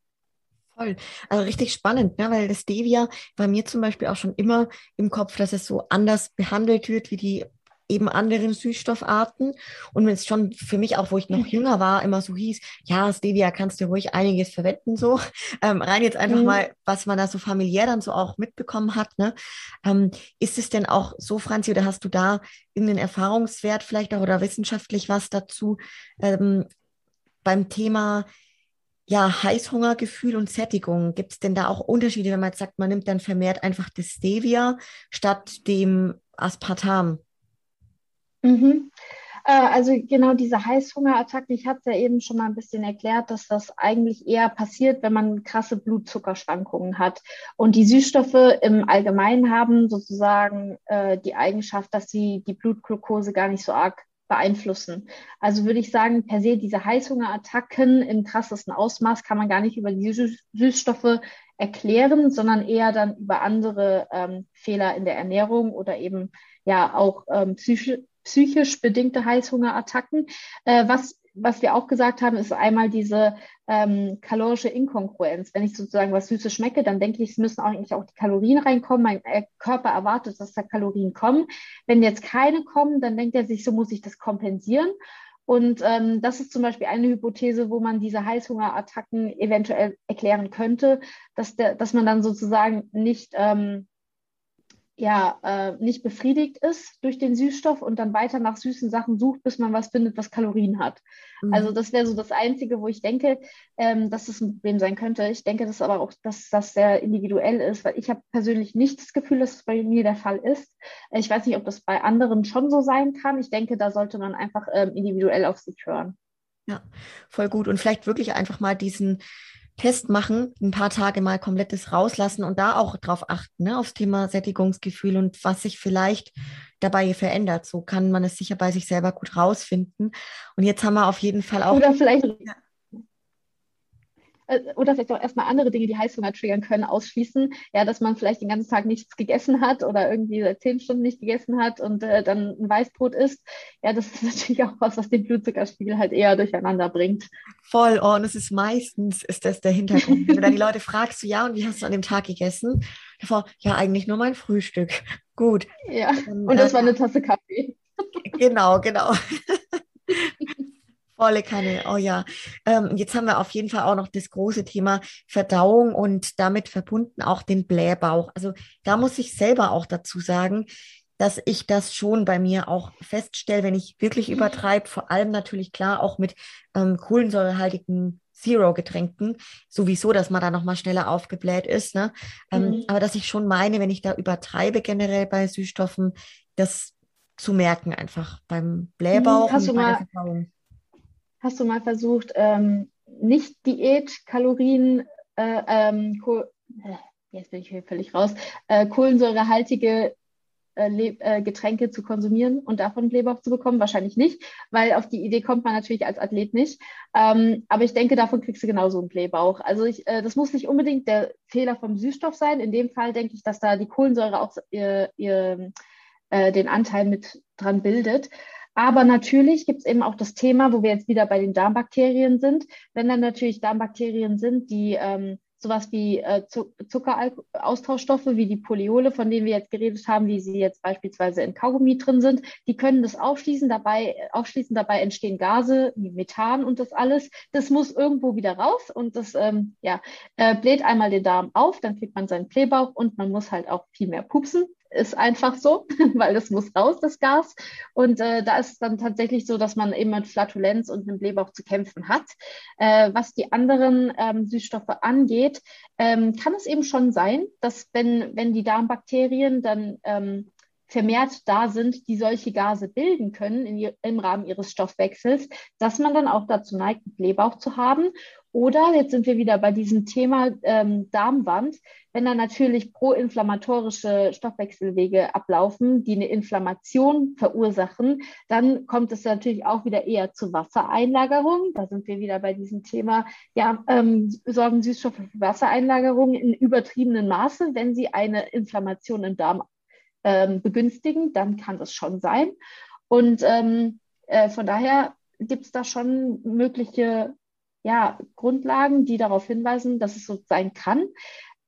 Voll. Also richtig spannend, ne? weil das Stevia bei mir zum Beispiel auch schon immer im Kopf, dass es so anders behandelt wird wie die eben anderen Süßstoffarten. Und wenn es schon für mich auch, wo ich noch jünger war, immer so hieß, ja, Stevia kannst du ruhig einiges verwenden, so. Ähm, rein jetzt einfach mhm. mal, was man da so familiär dann so auch mitbekommen hat. Ne? Ähm, ist es denn auch so, Franzi, oder hast du da irgendeinen Erfahrungswert vielleicht auch oder wissenschaftlich was dazu ähm, beim Thema ja, Heißhungergefühl und Sättigung. Gibt es denn da auch Unterschiede, wenn man jetzt sagt, man nimmt dann vermehrt einfach das Stevia statt dem Aspartam? Mhm. Äh, also genau diese Heißhungerattacken, ich hatte es ja eben schon mal ein bisschen erklärt, dass das eigentlich eher passiert, wenn man krasse Blutzuckerschwankungen hat. Und die Süßstoffe im Allgemeinen haben sozusagen äh, die Eigenschaft, dass sie die Blutglucose gar nicht so arg beeinflussen. Also würde ich sagen, per se diese Heißhungerattacken im krassesten Ausmaß kann man gar nicht über die Süßstoffe erklären, sondern eher dann über andere ähm, Fehler in der Ernährung oder eben ja auch ähm, psychisch, psychisch bedingte Heißhungerattacken. Äh, was was wir auch gesagt haben, ist einmal diese ähm, kalorische Inkongruenz. Wenn ich sozusagen was Süßes schmecke, dann denke ich, es müssen eigentlich auch die Kalorien reinkommen. Mein äh, Körper erwartet, dass da Kalorien kommen. Wenn jetzt keine kommen, dann denkt er sich, so muss ich das kompensieren. Und ähm, das ist zum Beispiel eine Hypothese, wo man diese Heißhungerattacken eventuell erklären könnte, dass, der, dass man dann sozusagen nicht ähm, ja äh, nicht befriedigt ist durch den Süßstoff und dann weiter nach süßen Sachen sucht, bis man was findet, was Kalorien hat. Mhm. Also das wäre so das Einzige, wo ich denke, ähm, dass das ein Problem sein könnte. Ich denke, das aber auch, dass das sehr individuell ist, weil ich habe persönlich nicht das Gefühl, dass es bei mir der Fall ist. Ich weiß nicht, ob das bei anderen schon so sein kann. Ich denke, da sollte man einfach ähm, individuell auf sich hören. Ja, voll gut. Und vielleicht wirklich einfach mal diesen Test machen, ein paar Tage mal komplettes rauslassen und da auch drauf achten, ne, aufs Thema Sättigungsgefühl und was sich vielleicht dabei verändert. So kann man es sicher bei sich selber gut rausfinden. Und jetzt haben wir auf jeden Fall auch. Oder vielleicht, ja. Äh, oder vielleicht auch erstmal andere Dinge, die Heißhunger triggern können, ausschließen. Ja, dass man vielleicht den ganzen Tag nichts gegessen hat oder irgendwie seit zehn Stunden nicht gegessen hat und äh, dann ein Weißbrot isst. Ja, das ist natürlich auch was, was den Blutzuckerspiegel halt eher durcheinander bringt. Voll, oh, und es ist meistens, ist das der Hintergrund. Wenn du dann die Leute fragst, so, ja, und wie hast du an dem Tag gegessen? Davor, ja, eigentlich nur mein Frühstück. Gut. Ja, und das äh, war eine Tasse Kaffee. Genau, genau. Volle Kanne, oh ja. Ähm, jetzt haben wir auf jeden Fall auch noch das große Thema Verdauung und damit verbunden auch den Blähbauch. Also da muss ich selber auch dazu sagen, dass ich das schon bei mir auch feststelle, wenn ich wirklich übertreibe, vor allem natürlich klar auch mit ähm, kohlensäurehaltigen Zero-Getränken, sowieso, dass man da nochmal schneller aufgebläht ist. Ne? Ähm, mhm. Aber dass ich schon meine, wenn ich da übertreibe generell bei Süßstoffen, das zu merken einfach beim Blähbauch Hast und bei der Verdauung. Hast du mal versucht, ähm, nicht Diät-Kalorien, äh, ähm, äh, jetzt bin ich hier völlig raus, äh, kohlensäurehaltige äh, äh, Getränke zu konsumieren und davon Blähbauch zu bekommen? Wahrscheinlich nicht, weil auf die Idee kommt man natürlich als Athlet nicht. Ähm, aber ich denke, davon kriegst du genauso einen Blähbauch. Also ich, äh, das muss nicht unbedingt der Fehler vom Süßstoff sein. In dem Fall denke ich, dass da die Kohlensäure auch ihr, ihr, äh, den Anteil mit dran bildet. Aber natürlich gibt es eben auch das Thema, wo wir jetzt wieder bei den Darmbakterien sind. Wenn dann natürlich Darmbakterien sind, die ähm, sowas wie äh, Zuckeraustauschstoffe wie die Polyole, von denen wir jetzt geredet haben, wie sie jetzt beispielsweise in Kaugummi drin sind, die können das aufschließen. Dabei, aufschließen, dabei entstehen Gase wie Methan und das alles. Das muss irgendwo wieder raus und das ähm, ja, äh, bläht einmal den Darm auf, dann kriegt man seinen Blähbauch und man muss halt auch viel mehr pupsen ist einfach so, weil das muss raus, das Gas. Und äh, da ist es dann tatsächlich so, dass man eben mit Flatulenz und einem Blähbauch zu kämpfen hat. Äh, was die anderen ähm, Süßstoffe angeht, ähm, kann es eben schon sein, dass wenn, wenn die Darmbakterien dann ähm, vermehrt da sind, die solche Gase bilden können in, im Rahmen ihres Stoffwechsels, dass man dann auch dazu neigt, einen Blähbauch zu haben. Oder jetzt sind wir wieder bei diesem Thema ähm, Darmwand, wenn da natürlich proinflammatorische Stoffwechselwege ablaufen, die eine Inflammation verursachen, dann kommt es natürlich auch wieder eher zu Wassereinlagerung. Da sind wir wieder bei diesem Thema, ja, ähm, sorgen Süßstoffe für Wassereinlagerung in übertriebenen Maße. Wenn sie eine Inflammation im Darm ähm, begünstigen, dann kann das schon sein. Und ähm, äh, von daher gibt es da schon mögliche ja, Grundlagen, die darauf hinweisen, dass es so sein kann.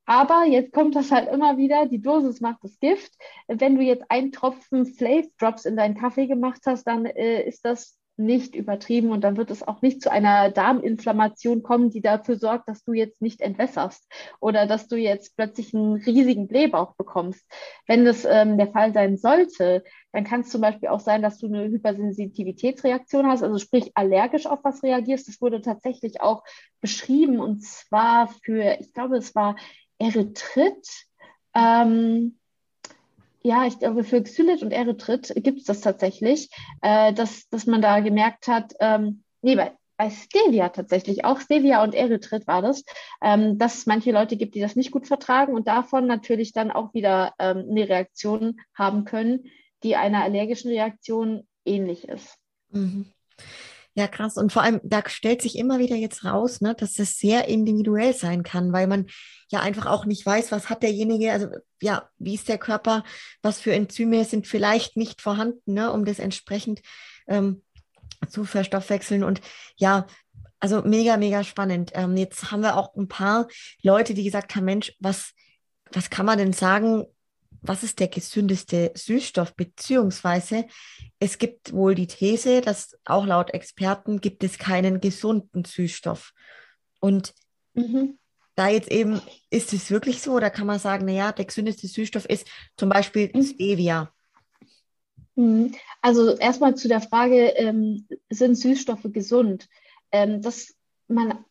Aber jetzt kommt das halt immer wieder, die Dosis macht das Gift. Wenn du jetzt einen Tropfen Flav Drops in deinen Kaffee gemacht hast, dann äh, ist das nicht übertrieben und dann wird es auch nicht zu einer Darminflammation kommen, die dafür sorgt, dass du jetzt nicht entwässerst oder dass du jetzt plötzlich einen riesigen Blähbauch bekommst. Wenn das ähm, der Fall sein sollte, dann kann es zum Beispiel auch sein, dass du eine Hypersensitivitätsreaktion hast, also sprich allergisch auf was reagierst. Das wurde tatsächlich auch beschrieben und zwar für, ich glaube, es war Erythrit. Ähm, ja, ich glaube, für Xylit und Erythrit gibt es das tatsächlich, äh, dass, dass man da gemerkt hat, ähm, nee, bei, bei Stevia tatsächlich, auch Stevia und Erythrit war das, ähm, dass es manche Leute gibt, die das nicht gut vertragen und davon natürlich dann auch wieder ähm, eine Reaktion haben können, die einer allergischen Reaktion ähnlich ist. Mhm. Ja, krass. Und vor allem, da stellt sich immer wieder jetzt raus, ne, dass das sehr individuell sein kann, weil man ja einfach auch nicht weiß, was hat derjenige, also ja, wie ist der Körper, was für Enzyme sind vielleicht nicht vorhanden, ne, um das entsprechend ähm, zu verstoffwechseln. Und ja, also mega, mega spannend. Ähm, jetzt haben wir auch ein paar Leute, die gesagt haben, Mensch, was, was kann man denn sagen, was ist der gesündeste Süßstoff, beziehungsweise es gibt wohl die These, dass auch laut Experten gibt es keinen gesunden Süßstoff. Und mhm. da jetzt eben, ist es wirklich so oder kann man sagen, naja, der gesündeste Süßstoff ist zum Beispiel mhm. Stevia? Mhm. Also erstmal zu der Frage, ähm, sind Süßstoffe gesund? Ähm, das, man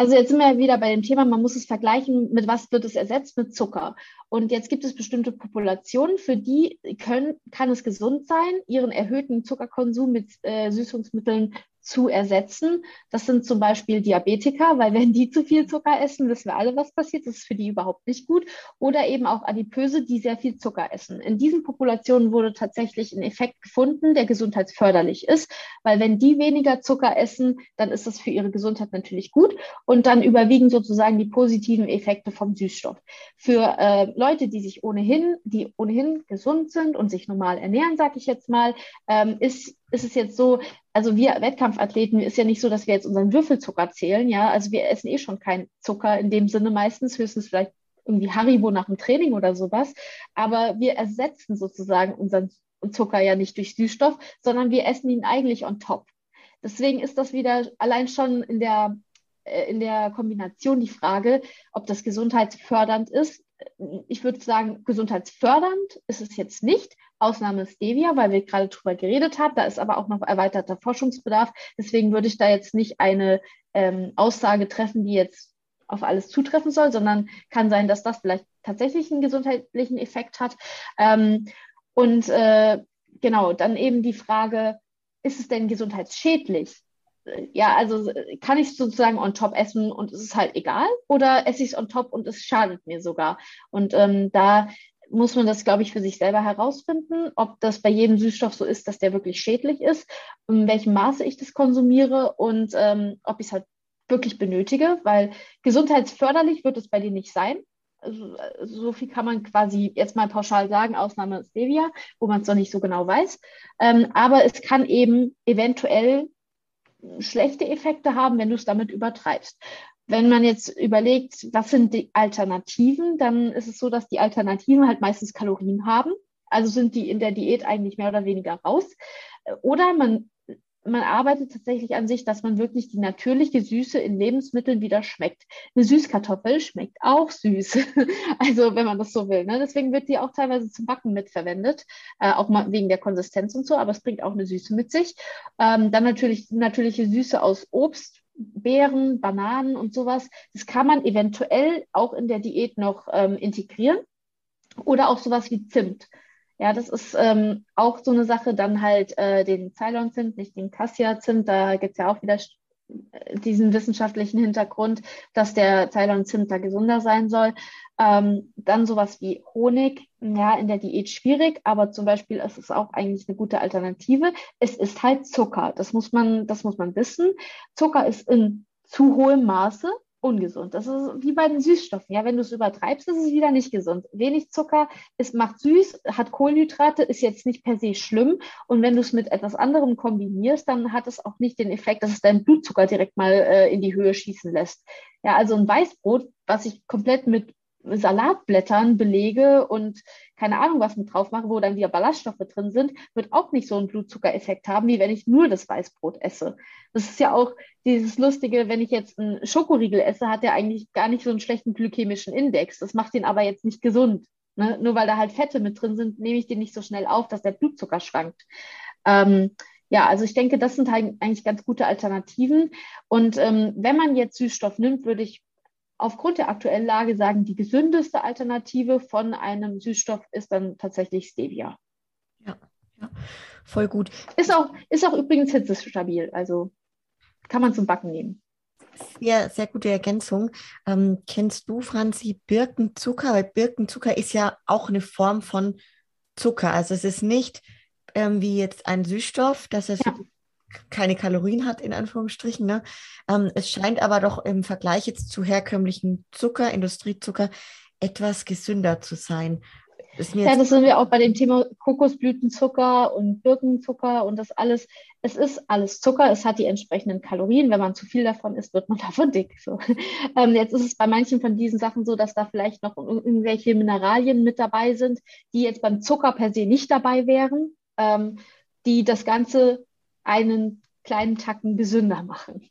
also jetzt sind wir wieder bei dem Thema, man muss es vergleichen, mit was wird es ersetzt? Mit Zucker. Und jetzt gibt es bestimmte Populationen, für die können, kann es gesund sein, ihren erhöhten Zuckerkonsum mit äh, Süßungsmitteln zu ersetzen. Das sind zum Beispiel Diabetiker, weil wenn die zu viel Zucker essen, wissen wir alle, was passiert. Das ist für die überhaupt nicht gut. Oder eben auch Adipöse, die sehr viel Zucker essen. In diesen Populationen wurde tatsächlich ein Effekt gefunden, der gesundheitsförderlich ist, weil wenn die weniger Zucker essen, dann ist das für ihre Gesundheit natürlich gut und dann überwiegen sozusagen die positiven Effekte vom Süßstoff. Für äh, Leute, die sich ohnehin, die ohnehin gesund sind und sich normal ernähren, sage ich jetzt mal, ähm, ist ist es jetzt so, also wir Wettkampfathleten ist ja nicht so, dass wir jetzt unseren Würfelzucker zählen, ja. Also wir essen eh schon keinen Zucker in dem Sinne meistens, höchstens vielleicht irgendwie Haribo nach dem Training oder sowas. Aber wir ersetzen sozusagen unseren Zucker ja nicht durch Süßstoff, sondern wir essen ihn eigentlich on top. Deswegen ist das wieder allein schon in der, äh, in der Kombination die Frage, ob das gesundheitsfördernd ist. Ich würde sagen, gesundheitsfördernd ist es jetzt nicht, Ausnahme Stevia, weil wir gerade drüber geredet haben. Da ist aber auch noch erweiterter Forschungsbedarf. Deswegen würde ich da jetzt nicht eine ähm, Aussage treffen, die jetzt auf alles zutreffen soll, sondern kann sein, dass das vielleicht tatsächlich einen gesundheitlichen Effekt hat. Ähm, und äh, genau, dann eben die Frage, ist es denn gesundheitsschädlich? Ja, also kann ich sozusagen on top essen und es ist halt egal oder esse ich es on top und es schadet mir sogar? Und ähm, da muss man das, glaube ich, für sich selber herausfinden, ob das bei jedem Süßstoff so ist, dass der wirklich schädlich ist, in welchem Maße ich das konsumiere und ähm, ob ich es halt wirklich benötige, weil gesundheitsförderlich wird es bei dir nicht sein. Also, so viel kann man quasi jetzt mal pauschal sagen, Ausnahme Stevia, wo man es noch nicht so genau weiß. Ähm, aber es kann eben eventuell schlechte Effekte haben, wenn du es damit übertreibst. Wenn man jetzt überlegt, was sind die Alternativen, dann ist es so, dass die Alternativen halt meistens Kalorien haben. Also sind die in der Diät eigentlich mehr oder weniger raus. Oder man, man arbeitet tatsächlich an sich, dass man wirklich die natürliche Süße in Lebensmitteln wieder schmeckt. Eine Süßkartoffel schmeckt auch süß. Also wenn man das so will. Ne? Deswegen wird die auch teilweise zum Backen mitverwendet, äh, auch mal wegen der Konsistenz und so, aber es bringt auch eine Süße mit sich. Ähm, dann natürlich natürliche Süße aus Obst, Beeren, Bananen und sowas. Das kann man eventuell auch in der Diät noch ähm, integrieren. Oder auch sowas wie Zimt. Ja, das ist ähm, auch so eine Sache, dann halt äh, den Ceylon-Zimt, nicht den Cassia-Zimt, da gibt es ja auch wieder diesen wissenschaftlichen Hintergrund, dass der Ceylon-Zimt da gesünder sein soll. Ähm, dann sowas wie Honig, ja, in der Diät schwierig, aber zum Beispiel ist es auch eigentlich eine gute Alternative. Es ist halt Zucker. Das muss man, das muss man wissen. Zucker ist in zu hohem Maße ungesund. Das ist wie bei den Süßstoffen. Ja, wenn du es übertreibst, ist es wieder nicht gesund. Wenig Zucker ist, macht süß, hat Kohlenhydrate, ist jetzt nicht per se schlimm. Und wenn du es mit etwas anderem kombinierst, dann hat es auch nicht den Effekt, dass es deinen Blutzucker direkt mal äh, in die Höhe schießen lässt. Ja, also ein Weißbrot, was ich komplett mit Salatblättern belege und keine Ahnung was mit drauf mache, wo dann wieder Ballaststoffe drin sind, wird auch nicht so einen Blutzuckereffekt haben, wie wenn ich nur das Weißbrot esse. Das ist ja auch dieses Lustige, wenn ich jetzt einen Schokoriegel esse, hat der eigentlich gar nicht so einen schlechten glykämischen Index. Das macht ihn aber jetzt nicht gesund. Ne? Nur weil da halt Fette mit drin sind, nehme ich den nicht so schnell auf, dass der Blutzucker schwankt. Ähm, ja, also ich denke, das sind halt eigentlich ganz gute Alternativen. Und ähm, wenn man jetzt Süßstoff nimmt, würde ich aufgrund der aktuellen Lage sagen, die gesündeste Alternative von einem Süßstoff ist dann tatsächlich Stevia. Ja, ja voll gut. Ist auch, ist auch übrigens hitzestabil, also kann man zum Backen nehmen. Sehr, sehr gute Ergänzung. Ähm, kennst du, Franzi, Birkenzucker? Weil Birkenzucker ist ja auch eine Form von Zucker. Also es ist nicht ähm, wie jetzt ein Süßstoff, dass es ja keine Kalorien hat, in Anführungsstrichen. Ne? Ähm, es scheint aber doch im Vergleich jetzt zu herkömmlichen Zucker, Industriezucker, etwas gesünder zu sein. Das ja, das sind wir auch bei dem Thema Kokosblütenzucker und Birkenzucker und das alles. Es ist alles Zucker, es hat die entsprechenden Kalorien. Wenn man zu viel davon isst, wird man davon dick. So. Ähm, jetzt ist es bei manchen von diesen Sachen so, dass da vielleicht noch irgendwelche Mineralien mit dabei sind, die jetzt beim Zucker per se nicht dabei wären, ähm, die das Ganze einen kleinen Tacken gesünder machen.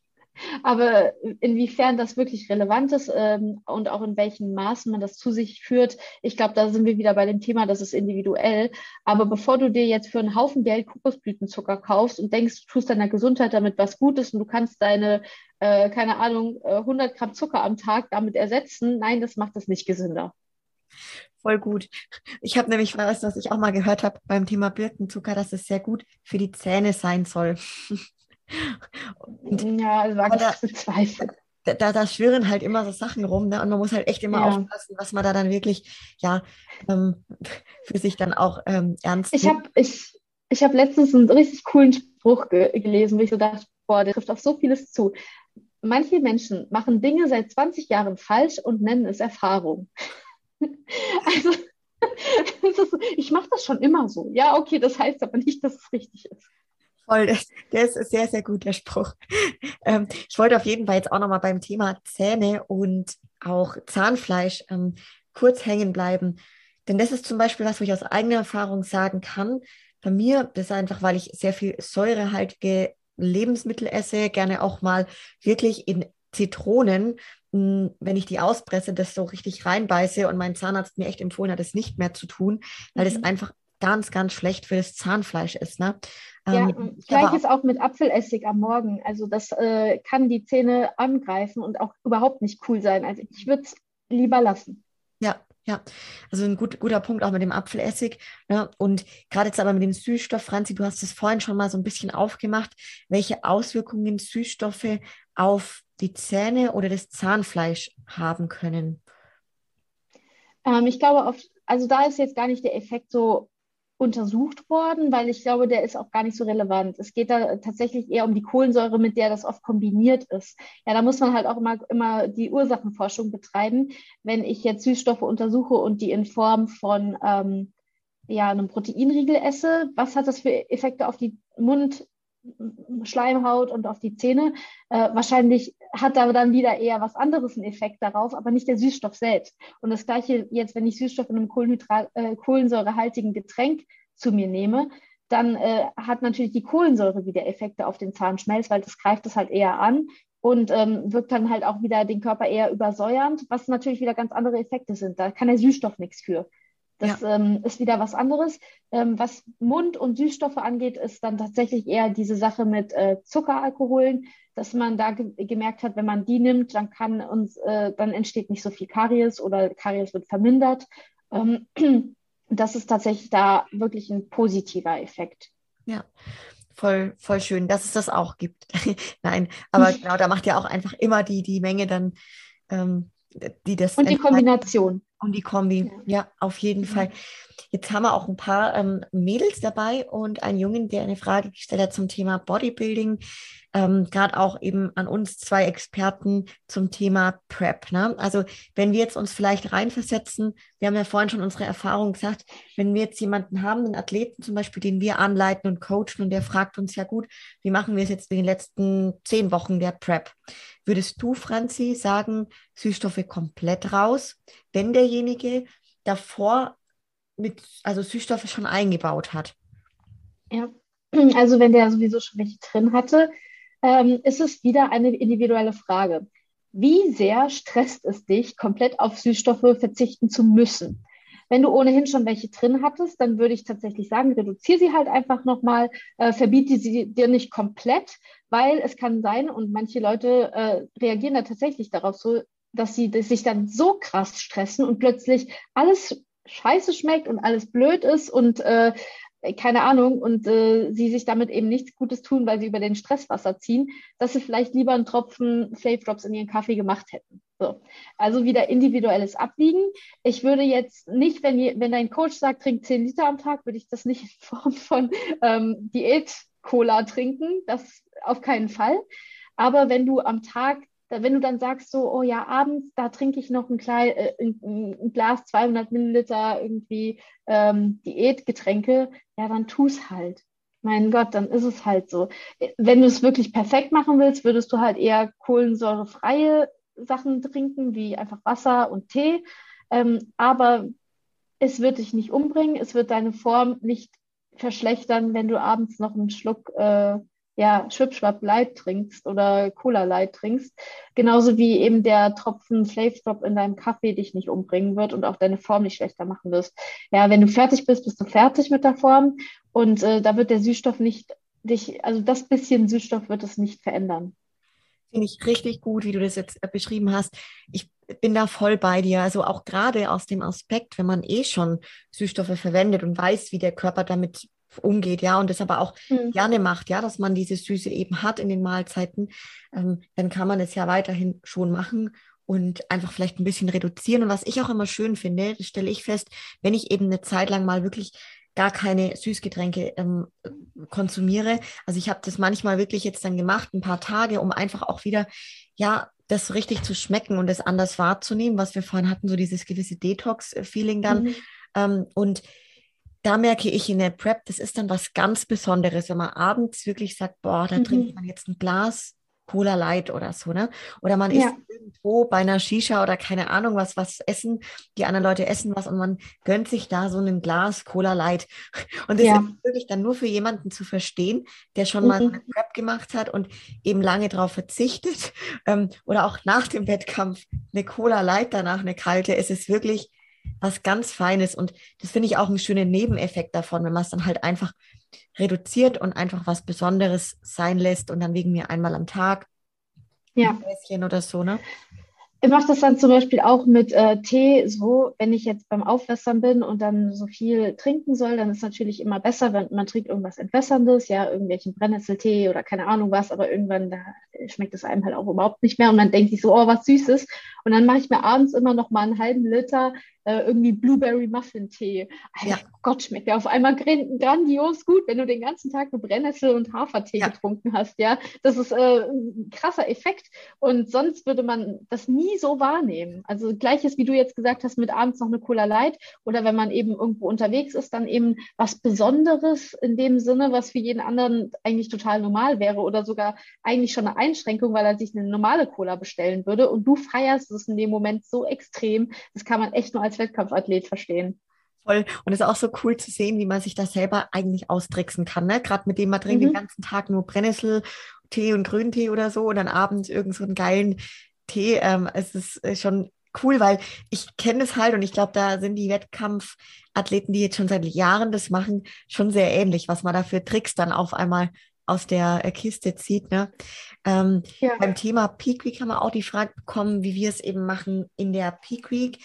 Aber inwiefern das wirklich relevant ist ähm, und auch in welchen Maßen man das zu sich führt, ich glaube, da sind wir wieder bei dem Thema, das ist individuell. Aber bevor du dir jetzt für einen Haufen Geld Kokosblütenzucker kaufst und denkst, du tust deiner Gesundheit damit was Gutes und du kannst deine, äh, keine Ahnung, 100 äh, Gramm Zucker am Tag damit ersetzen, nein, das macht es nicht gesünder. Voll gut. Ich habe nämlich was, was ich auch mal gehört habe beim Thema Birkenzucker, dass es sehr gut für die Zähne sein soll. Und ja, also bezweifeln. Da, da, da, schwirren halt immer so Sachen rum, ne? Und man muss halt echt immer ja. aufpassen, was man da dann wirklich, ja, ähm, für sich dann auch ähm, ernst nimmt. Ich habe ich, ich hab letztens einen richtig coolen Spruch ge gelesen, wo ich so dachte, boah, der trifft auf so vieles zu. Manche Menschen machen Dinge seit 20 Jahren falsch und nennen es Erfahrung. Also, ist, ich mache das schon immer so. Ja, okay, das heißt aber nicht, dass es richtig ist. Voll, der ist sehr, sehr gut, der Spruch. Ähm, ich wollte auf jeden Fall jetzt auch nochmal beim Thema Zähne und auch Zahnfleisch ähm, kurz hängen bleiben. Denn das ist zum Beispiel was, wo ich aus eigener Erfahrung sagen kann. Bei mir, das ist einfach, weil ich sehr viel säurehaltige Lebensmittel esse, gerne auch mal wirklich in Zitronen wenn ich die auspresse, das so richtig reinbeiße und mein Zahnarzt mir echt empfohlen hat, es nicht mehr zu tun, weil es mhm. einfach ganz, ganz schlecht für das Zahnfleisch ist. Ne? Ja, ähm, gleiches auch, auch mit Apfelessig am Morgen. Also das äh, kann die Zähne angreifen und auch überhaupt nicht cool sein. Also ich würde es lieber lassen. Ja, ja, also ein gut, guter Punkt auch mit dem Apfelessig. Ne? Und gerade jetzt aber mit dem Süßstoff, Franzi, du hast es vorhin schon mal so ein bisschen aufgemacht, welche Auswirkungen Süßstoffe auf die Zähne oder das Zahnfleisch haben können? Ähm, ich glaube, auf, also da ist jetzt gar nicht der Effekt so untersucht worden, weil ich glaube, der ist auch gar nicht so relevant. Es geht da tatsächlich eher um die Kohlensäure, mit der das oft kombiniert ist. Ja, da muss man halt auch immer, immer die Ursachenforschung betreiben. Wenn ich jetzt Süßstoffe untersuche und die in Form von ähm, ja, einem Proteinriegel esse, was hat das für Effekte auf die Mund, Schleimhaut und auf die Zähne. Äh, wahrscheinlich hat da dann wieder eher was anderes einen Effekt darauf, aber nicht der Süßstoff selbst. Und das gleiche jetzt, wenn ich Süßstoff in einem Kohlenhydrat, äh, kohlensäurehaltigen Getränk zu mir nehme, dann äh, hat natürlich die Kohlensäure wieder Effekte auf den Zahnschmelz, weil das greift es halt eher an und ähm, wirkt dann halt auch wieder den Körper eher übersäuernd, was natürlich wieder ganz andere Effekte sind. Da kann der Süßstoff nichts für. Das ja. ähm, ist wieder was anderes. Ähm, was Mund- und Süßstoffe angeht, ist dann tatsächlich eher diese Sache mit äh, Zuckeralkoholen, dass man da ge gemerkt hat, wenn man die nimmt, dann kann uns, äh, dann entsteht nicht so viel Karies oder Karies wird vermindert. Ähm, das ist tatsächlich da wirklich ein positiver Effekt. Ja, voll, voll schön, dass es das auch gibt. Nein, aber genau, da macht ja auch einfach immer die, die Menge dann, ähm, die das. Und die Kombination. Und die Kombi, ja, auf jeden. Fall. Jetzt haben wir auch ein paar ähm, Mädels dabei und einen Jungen, der eine Frage gestellt hat zum Thema Bodybuilding. Ähm, Gerade auch eben an uns zwei Experten zum Thema Prep. Ne? Also wenn wir jetzt uns vielleicht reinversetzen, wir haben ja vorhin schon unsere Erfahrung gesagt, wenn wir jetzt jemanden haben, einen Athleten zum Beispiel, den wir anleiten und coachen und der fragt uns ja gut, wie machen wir es jetzt in den letzten zehn Wochen der Prep? Würdest du, Franzi, sagen, Süßstoffe komplett raus, wenn derjenige davor mit, also Süßstoffe schon eingebaut hat. Ja, also wenn der sowieso schon welche drin hatte, ähm, ist es wieder eine individuelle Frage. Wie sehr stresst es dich, komplett auf Süßstoffe verzichten zu müssen? Wenn du ohnehin schon welche drin hattest, dann würde ich tatsächlich sagen, reduziere sie halt einfach nochmal, äh, verbiete sie dir nicht komplett, weil es kann sein, und manche Leute äh, reagieren da tatsächlich darauf so, dass sie dass sich dann so krass stressen und plötzlich alles scheiße schmeckt und alles blöd ist und äh, keine Ahnung und äh, sie sich damit eben nichts Gutes tun, weil sie über den Stresswasser ziehen, dass sie vielleicht lieber einen Tropfen Flave Drops in ihren Kaffee gemacht hätten. So. Also wieder individuelles Abwiegen. Ich würde jetzt nicht, wenn, wenn dein Coach sagt, trink 10 Liter am Tag, würde ich das nicht in Form von ähm, Diät-Cola trinken. Das auf keinen Fall. Aber wenn du am Tag wenn du dann sagst so, oh ja, abends, da trinke ich noch ein, klein, äh, ein, ein Glas 200 Milliliter irgendwie ähm, Diätgetränke, ja, dann tu es halt. Mein Gott, dann ist es halt so. Wenn du es wirklich perfekt machen willst, würdest du halt eher kohlensäurefreie Sachen trinken, wie einfach Wasser und Tee. Ähm, aber es wird dich nicht umbringen, es wird deine Form nicht verschlechtern, wenn du abends noch einen Schluck äh, ja, Schwipschwapp Light trinkst oder Cola Light trinkst. Genauso wie eben der Tropfen Slave Drop in deinem Kaffee dich nicht umbringen wird und auch deine Form nicht schlechter machen wirst. Ja, wenn du fertig bist, bist du fertig mit der Form und äh, da wird der Süßstoff nicht dich, also das bisschen Süßstoff wird es nicht verändern. Finde ich richtig gut, wie du das jetzt äh, beschrieben hast. Ich bin da voll bei dir. Also auch gerade aus dem Aspekt, wenn man eh schon Süßstoffe verwendet und weiß, wie der Körper damit umgeht, ja, und das aber auch mhm. gerne macht, ja, dass man diese Süße eben hat in den Mahlzeiten, ähm, dann kann man es ja weiterhin schon machen und einfach vielleicht ein bisschen reduzieren. Und was ich auch immer schön finde, das stelle ich fest, wenn ich eben eine Zeit lang mal wirklich gar keine Süßgetränke ähm, konsumiere. Also ich habe das manchmal wirklich jetzt dann gemacht, ein paar Tage, um einfach auch wieder, ja, das richtig zu schmecken und das anders wahrzunehmen, was wir vorhin hatten, so dieses gewisse Detox-Feeling dann. Mhm. Ähm, und da merke ich in der Prep, das ist dann was ganz Besonderes, wenn man abends wirklich sagt, boah, da mhm. trinkt man jetzt ein Glas Cola Light oder so, ne? Oder man ja. ist irgendwo bei einer Shisha oder keine Ahnung was, was essen, die anderen Leute essen was und man gönnt sich da so ein Glas Cola Light. Und das ja. ist wirklich dann nur für jemanden zu verstehen, der schon mhm. mal eine Prep gemacht hat und eben lange darauf verzichtet ähm, oder auch nach dem Wettkampf eine Cola Light danach, eine kalte. Es ist wirklich was ganz Feines. Und das finde ich auch einen schönen Nebeneffekt davon, wenn man es dann halt einfach reduziert und einfach was Besonderes sein lässt und dann wegen mir einmal am Tag ja. ein Gläschen oder so, ne? Ich mache das dann zum Beispiel auch mit äh, Tee so, wenn ich jetzt beim Aufwässern bin und dann so viel trinken soll, dann ist natürlich immer besser, wenn man trinkt irgendwas Entwässerndes, ja, irgendwelchen Brennnesseltee oder keine Ahnung was, aber irgendwann da schmeckt es einem halt auch überhaupt nicht mehr und man denkt sich so, oh, was Süßes. Und dann mache ich mir abends immer noch mal einen halben Liter äh, irgendwie Blueberry Muffin Tee. Ja. Oh Gott, schmeckt der auf einmal grandios gut, wenn du den ganzen Tag nur Brennnessel und Hafertee ja. getrunken hast, ja. Das ist äh, ein krasser Effekt und sonst würde man das nie so wahrnehmen. Also gleiches, wie du jetzt gesagt hast, mit abends noch eine Cola Light oder wenn man eben irgendwo unterwegs ist, dann eben was Besonderes in dem Sinne, was für jeden anderen eigentlich total normal wäre oder sogar eigentlich schon eine Einschränkung, weil er sich eine normale Cola bestellen würde und du feierst es in dem Moment so extrem, das kann man echt nur als Wettkampfathlet verstehen. Voll. Und es ist auch so cool zu sehen, wie man sich das selber eigentlich austricksen kann. Ne? Gerade mit dem man trinkt mhm. den ganzen Tag nur Brennnessel-Tee und Grüntee oder so und dann abends irgend so einen geilen Tee. Ähm, es ist äh, schon cool, weil ich kenne es halt und ich glaube, da sind die Wettkampfathleten, die jetzt schon seit Jahren das machen, schon sehr ähnlich, was man da für Tricks dann auf einmal aus der äh, Kiste zieht. Ne? Ähm, ja. Beim Thema Peak Week haben wir auch die Frage bekommen, wie wir es eben machen in der Peak Week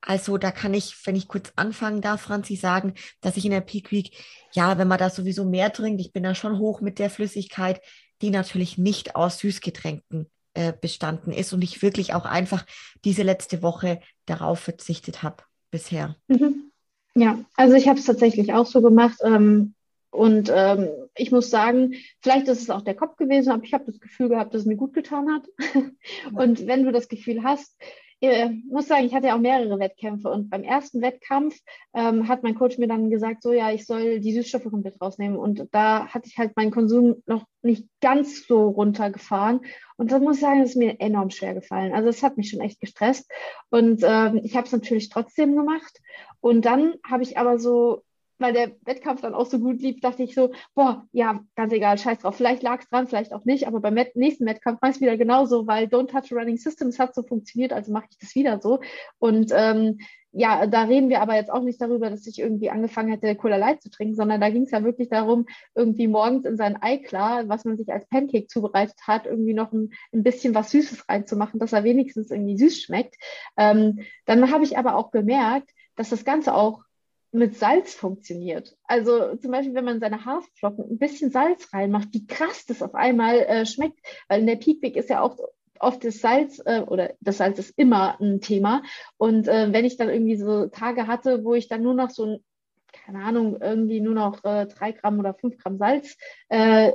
Also da kann ich, wenn ich kurz anfangen darf, Franzi, sagen, dass ich in der Peak Week, ja, wenn man da sowieso mehr trinkt, ich bin da schon hoch mit der Flüssigkeit, die natürlich nicht aus Süßgetränken äh, bestanden ist und ich wirklich auch einfach diese letzte Woche darauf verzichtet habe bisher. Mhm. Ja, also ich habe es tatsächlich auch so gemacht. Ähm, und ähm, ich muss sagen, vielleicht ist es auch der Kopf gewesen, aber ich habe das Gefühl gehabt, dass es mir gut getan hat. und wenn du das Gefühl hast, äh, muss sagen, ich hatte ja auch mehrere Wettkämpfe. Und beim ersten Wettkampf ähm, hat mein Coach mir dann gesagt, so ja, ich soll die Süßstoffe komplett rausnehmen. Und da hatte ich halt meinen Konsum noch nicht ganz so runtergefahren. Und da muss ich sagen, das ist mir enorm schwer gefallen. Also es hat mich schon echt gestresst. Und ähm, ich habe es natürlich trotzdem gemacht. Und dann habe ich aber so weil der Wettkampf dann auch so gut lief, dachte ich so, boah, ja, ganz egal, scheiß drauf. Vielleicht lag es dran, vielleicht auch nicht, aber beim nächsten Wettkampf ich es wieder genauso, weil Don't Touch Running Systems hat so funktioniert, also mache ich das wieder so. Und ähm, ja, da reden wir aber jetzt auch nicht darüber, dass ich irgendwie angefangen hätte, Cola Light zu trinken, sondern da ging es ja wirklich darum, irgendwie morgens in sein Ei klar, was man sich als Pancake zubereitet hat, irgendwie noch ein, ein bisschen was Süßes reinzumachen, dass er wenigstens irgendwie süß schmeckt. Ähm, dann habe ich aber auch gemerkt, dass das Ganze auch mit Salz funktioniert. Also zum Beispiel, wenn man seine Haferflocken ein bisschen Salz reinmacht, wie krass das auf einmal äh, schmeckt. Weil in der Peak Week ist ja auch oft das Salz äh, oder das Salz ist immer ein Thema. Und äh, wenn ich dann irgendwie so Tage hatte, wo ich dann nur noch so ein, keine Ahnung, irgendwie nur noch äh, drei Gramm oder fünf Gramm Salz äh,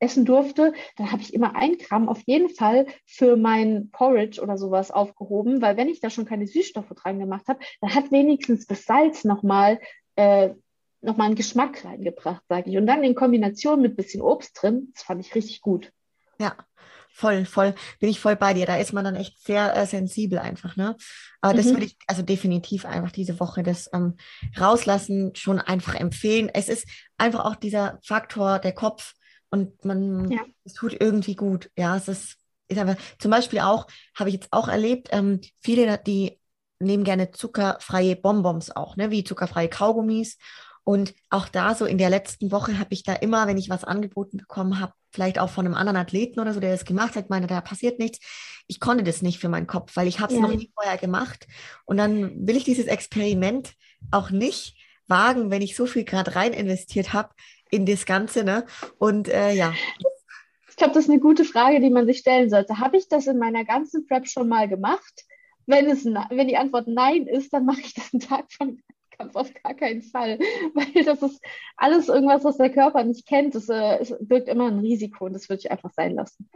essen durfte, dann habe ich immer ein Gramm auf jeden Fall für mein Porridge oder sowas aufgehoben, weil wenn ich da schon keine Süßstoffe dran gemacht habe, dann hat wenigstens das Salz nochmal äh, noch einen Geschmack reingebracht, sage ich. Und dann in Kombination mit bisschen Obst drin, das fand ich richtig gut. Ja, voll, voll, bin ich voll bei dir. Da ist man dann echt sehr äh, sensibel einfach, ne? Aber das mhm. würde ich also definitiv einfach diese Woche das ähm, rauslassen schon einfach empfehlen. Es ist einfach auch dieser Faktor, der Kopf, und man, ja. es tut irgendwie gut. Ja, es ist, ist einfach, zum Beispiel auch, habe ich jetzt auch erlebt, ähm, viele, die nehmen gerne zuckerfreie Bonbons auch, ne, wie zuckerfreie Kaugummis. Und auch da so in der letzten Woche habe ich da immer, wenn ich was angeboten bekommen habe, vielleicht auch von einem anderen Athleten oder so, der das gemacht hat, meine, da passiert nichts. Ich konnte das nicht für meinen Kopf, weil ich habe es ja. noch nie vorher gemacht. Und dann will ich dieses Experiment auch nicht wagen, wenn ich so viel gerade rein investiert habe, in das Ganze. Ne? Und äh, ja. Ich glaube, das ist eine gute Frage, die man sich stellen sollte. Habe ich das in meiner ganzen Prep schon mal gemacht? Wenn, es, wenn die Antwort Nein ist, dann mache ich das einen Tag von Kampf auf gar keinen Fall, weil das ist alles irgendwas, was der Körper nicht kennt. Das äh, birgt immer ein Risiko und das würde ich einfach sein lassen.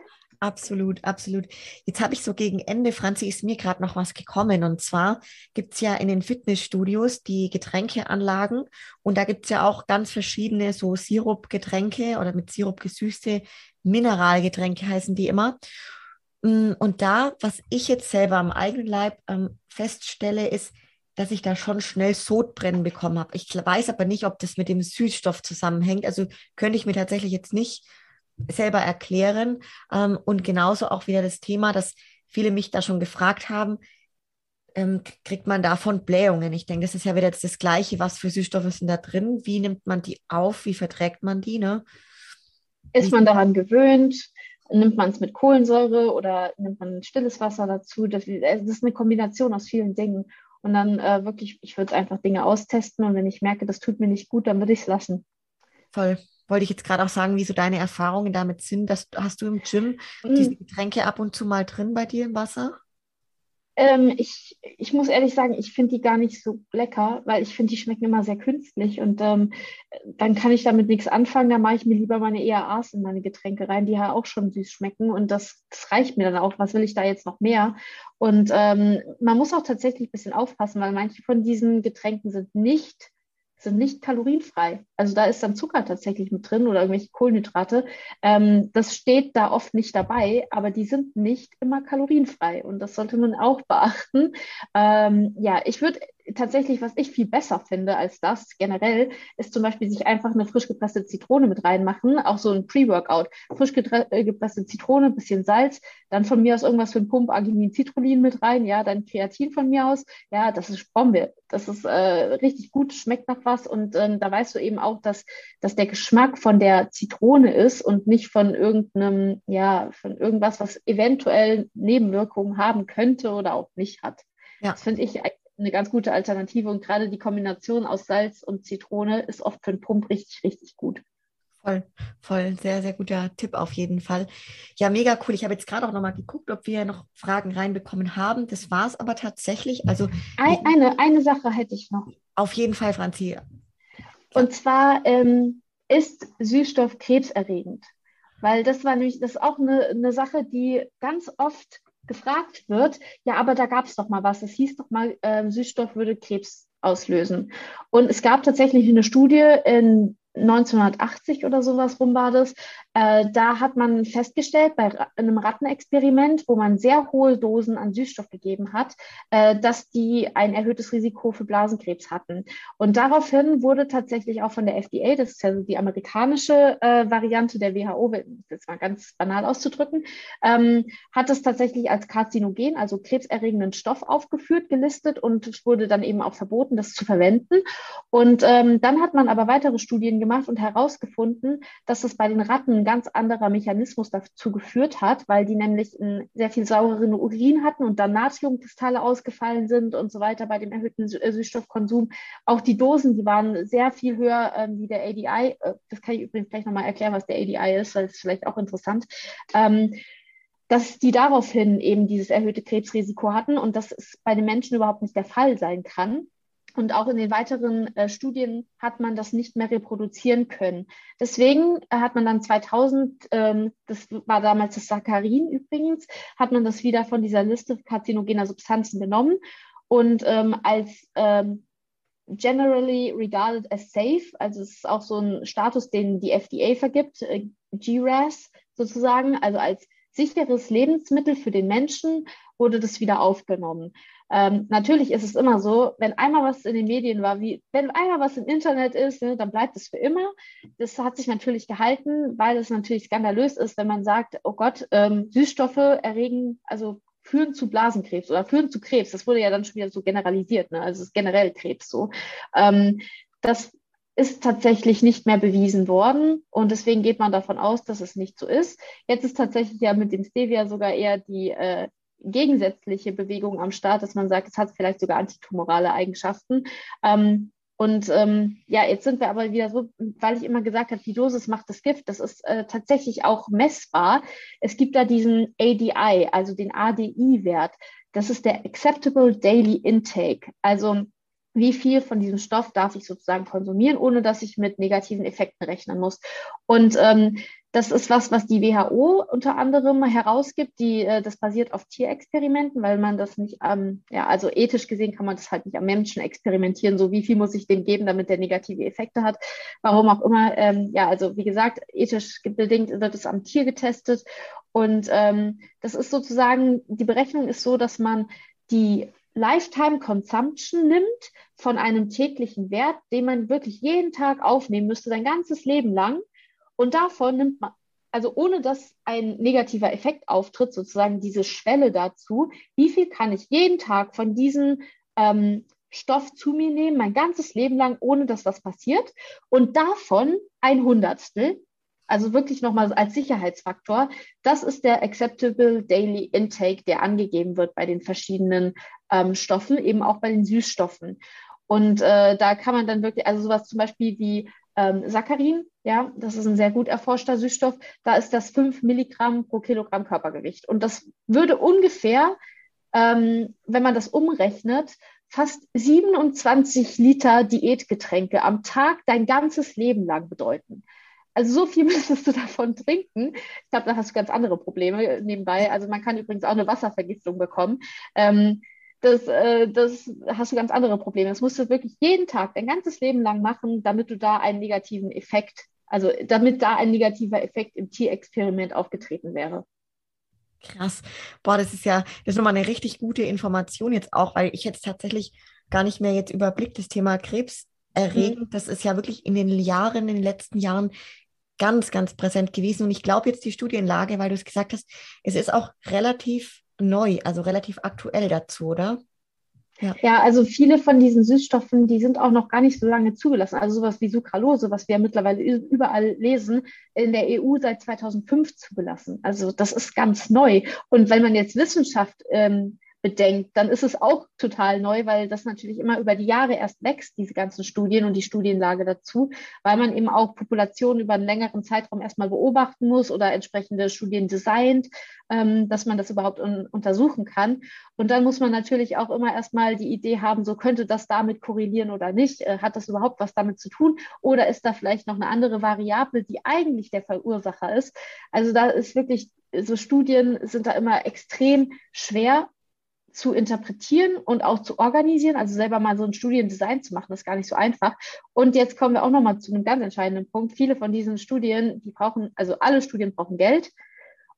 Absolut, absolut. Jetzt habe ich so gegen Ende, Franzi, ist mir gerade noch was gekommen. Und zwar gibt es ja in den Fitnessstudios die Getränkeanlagen und da gibt es ja auch ganz verschiedene so Sirupgetränke oder mit Sirup gesüßte Mineralgetränke heißen die immer. Mm, und da, was ich jetzt selber am eigenen Leib ähm, feststelle, ist, dass ich da schon schnell Sodbrennen bekommen habe. Ich weiß aber nicht, ob das mit dem Süßstoff zusammenhängt. Also könnte ich mir tatsächlich jetzt nicht selber erklären. Ähm, und genauso auch wieder das Thema, dass viele mich da schon gefragt haben, ähm, kriegt man davon Blähungen? Ich denke, das ist ja wieder das Gleiche, was für Süßstoffe sind da drin? Wie nimmt man die auf? Wie verträgt man die? Ne? Ist man daran gewöhnt? Nimmt man es mit Kohlensäure oder nimmt man stilles Wasser dazu? Das, das ist eine Kombination aus vielen Dingen. Und dann äh, wirklich, ich würde einfach Dinge austesten und wenn ich merke, das tut mir nicht gut, dann würde ich es lassen. Voll wollte ich jetzt gerade auch sagen, wie so deine Erfahrungen damit sind. Dass, hast du im Gym mhm. diese Getränke ab und zu mal drin bei dir im Wasser? Ähm, ich, ich muss ehrlich sagen, ich finde die gar nicht so lecker, weil ich finde, die schmecken immer sehr künstlich und ähm, dann kann ich damit nichts anfangen. Da mache ich mir lieber meine EAAs in meine Getränke rein, die ja auch schon süß schmecken und das, das reicht mir dann auch. Was will ich da jetzt noch mehr? Und ähm, man muss auch tatsächlich ein bisschen aufpassen, weil manche von diesen Getränken sind nicht sind nicht kalorienfrei. Also da ist dann Zucker tatsächlich mit drin oder irgendwelche Kohlenhydrate. Ähm, das steht da oft nicht dabei, aber die sind nicht immer kalorienfrei und das sollte man auch beachten. Ähm, ja, ich würde tatsächlich, was ich viel besser finde als das generell, ist zum Beispiel sich einfach eine frisch gepresste Zitrone mit reinmachen, auch so ein Pre-Workout. Frisch äh, gepresste Zitrone, bisschen Salz, dann von mir aus irgendwas für einen Pump, Arginin, Citrullin mit rein, ja, dann Kreatin von mir aus. Ja, das ist Bombe. Das ist äh, richtig gut, schmeckt nach was und ähm, da weißt du eben auch, dass, dass der Geschmack von der Zitrone ist und nicht von irgendeinem, ja, von irgendwas, was eventuell Nebenwirkungen haben könnte oder auch nicht hat. Ja. Das finde ich eine ganz gute Alternative. Und gerade die Kombination aus Salz und Zitrone ist oft für den Pump richtig, richtig gut. Voll, voll, sehr, sehr guter Tipp auf jeden Fall. Ja, mega cool. Ich habe jetzt gerade auch nochmal geguckt, ob wir noch Fragen reinbekommen haben. Das war es aber tatsächlich. Also eine, eine Sache hätte ich noch. Auf jeden Fall, Franzi. Und zwar ähm, ist Süßstoff krebserregend. Weil das war nämlich, das ist auch eine, eine Sache, die ganz oft gefragt wird. Ja, aber da gab es doch mal was. Es hieß doch mal, äh, Süßstoff würde Krebs auslösen. Und es gab tatsächlich eine Studie in 1980 oder sowas rum war das. Äh, da hat man festgestellt, bei einem Rattenexperiment, wo man sehr hohe Dosen an Süßstoff gegeben hat, äh, dass die ein erhöhtes Risiko für Blasenkrebs hatten. Und daraufhin wurde tatsächlich auch von der FDA, das ist ja die amerikanische äh, Variante der WHO, das mal ganz banal auszudrücken, ähm, hat es tatsächlich als Karzinogen, also krebserregenden Stoff aufgeführt, gelistet und es wurde dann eben auch verboten, das zu verwenden. Und ähm, dann hat man aber weitere Studien gemacht und herausgefunden, dass es bei den Ratten ein ganz anderer Mechanismus dazu geführt hat, weil die nämlich einen sehr viel saureren Urin hatten und dann Natriumkristalle ausgefallen sind und so weiter bei dem erhöhten äh, Süßstoffkonsum. Auch die Dosen, die waren sehr viel höher ähm, wie der ADI. Äh, das kann ich übrigens gleich nochmal erklären, was der ADI ist, weil es vielleicht auch interessant. Ähm, dass die daraufhin eben dieses erhöhte Krebsrisiko hatten und dass es bei den Menschen überhaupt nicht der Fall sein kann. Und auch in den weiteren äh, Studien hat man das nicht mehr reproduzieren können. Deswegen äh, hat man dann 2000, ähm, das war damals das Saccharin übrigens, hat man das wieder von dieser Liste karzinogener Substanzen genommen und ähm, als ähm, generally regarded as safe, also es ist auch so ein Status, den die FDA vergibt, äh, GRAS sozusagen, also als sicheres Lebensmittel für den Menschen wurde das wieder aufgenommen. Ähm, natürlich ist es immer so, wenn einmal was in den Medien war, wie wenn einmal was im Internet ist, ne, dann bleibt es für immer. Das hat sich natürlich gehalten, weil es natürlich skandalös ist, wenn man sagt, oh Gott, ähm, Süßstoffe erregen, also führen zu Blasenkrebs oder führen zu Krebs. Das wurde ja dann schon wieder so generalisiert, ne? also es ist generell Krebs so. Ähm, das ist tatsächlich nicht mehr bewiesen worden und deswegen geht man davon aus, dass es nicht so ist. Jetzt ist tatsächlich ja mit dem Stevia sogar eher die äh, gegensätzliche Bewegung am Start, dass man sagt, es hat vielleicht sogar antitumorale Eigenschaften. Ähm, und ähm, ja, jetzt sind wir aber wieder so, weil ich immer gesagt habe, die Dosis macht das Gift. Das ist äh, tatsächlich auch messbar. Es gibt da diesen ADI, also den ADI-Wert. Das ist der Acceptable Daily Intake. Also wie viel von diesem Stoff darf ich sozusagen konsumieren, ohne dass ich mit negativen Effekten rechnen muss. Und ähm, das ist was, was die WHO unter anderem herausgibt. Die, äh, das basiert auf Tierexperimenten, weil man das nicht, ähm, ja, also ethisch gesehen kann man das halt nicht am Menschen experimentieren. So wie viel muss ich dem geben, damit der negative Effekte hat. Warum auch immer. Ähm, ja, also wie gesagt, ethisch bedingt wird es am Tier getestet. Und ähm, das ist sozusagen, die Berechnung ist so, dass man die Lifetime Consumption nimmt von einem täglichen Wert, den man wirklich jeden Tag aufnehmen müsste, sein ganzes Leben lang und davon nimmt man, also ohne dass ein negativer Effekt auftritt, sozusagen diese Schwelle dazu, wie viel kann ich jeden Tag von diesem ähm, Stoff zu mir nehmen, mein ganzes Leben lang, ohne dass was passiert. Und davon ein Hundertstel, also wirklich nochmal als Sicherheitsfaktor, das ist der Acceptable Daily Intake, der angegeben wird bei den verschiedenen ähm, Stoffen, eben auch bei den Süßstoffen. Und äh, da kann man dann wirklich, also sowas zum Beispiel wie ähm, Saccharin, ja, das ist ein sehr gut erforschter Süßstoff, da ist das 5 Milligramm pro Kilogramm Körpergewicht. Und das würde ungefähr, ähm, wenn man das umrechnet, fast 27 Liter Diätgetränke am Tag dein ganzes Leben lang bedeuten. Also so viel müsstest du davon trinken. Ich glaube, da hast du ganz andere Probleme nebenbei. Also man kann übrigens auch eine Wasservergiftung bekommen. Ähm, das, äh, das hast du ganz andere Probleme. Das musst du wirklich jeden Tag, dein ganzes Leben lang machen, damit du da einen negativen Effekt, also damit da ein negativer Effekt im Tierexperiment aufgetreten wäre. Krass. Boah, das ist ja, das ist nochmal eine richtig gute Information jetzt auch, weil ich jetzt tatsächlich gar nicht mehr jetzt überblickt das Thema Krebs erregend. Mhm. Das ist ja wirklich in den Jahren, in den letzten Jahren ganz, ganz präsent gewesen. Und ich glaube jetzt die Studienlage, weil du es gesagt hast, es ist auch relativ neu, also relativ aktuell dazu, oder? Ja. ja, also viele von diesen Süßstoffen, die sind auch noch gar nicht so lange zugelassen. Also sowas wie Sucralose, was wir mittlerweile überall lesen, in der EU seit 2005 zugelassen. Also das ist ganz neu. Und wenn man jetzt Wissenschaft ähm, bedenkt, dann ist es auch total neu, weil das natürlich immer über die Jahre erst wächst, diese ganzen Studien und die Studienlage dazu, weil man eben auch Populationen über einen längeren Zeitraum erstmal beobachten muss oder entsprechende Studien designt, ähm, dass man das überhaupt un untersuchen kann. Und dann muss man natürlich auch immer erstmal die Idee haben, so könnte das damit korrelieren oder nicht. Äh, hat das überhaupt was damit zu tun? Oder ist da vielleicht noch eine andere Variable, die eigentlich der Verursacher ist? Also da ist wirklich, so Studien sind da immer extrem schwer zu interpretieren und auch zu organisieren, also selber mal so ein Studiendesign zu machen, ist gar nicht so einfach. Und jetzt kommen wir auch nochmal zu einem ganz entscheidenden Punkt. Viele von diesen Studien, die brauchen, also alle Studien brauchen Geld.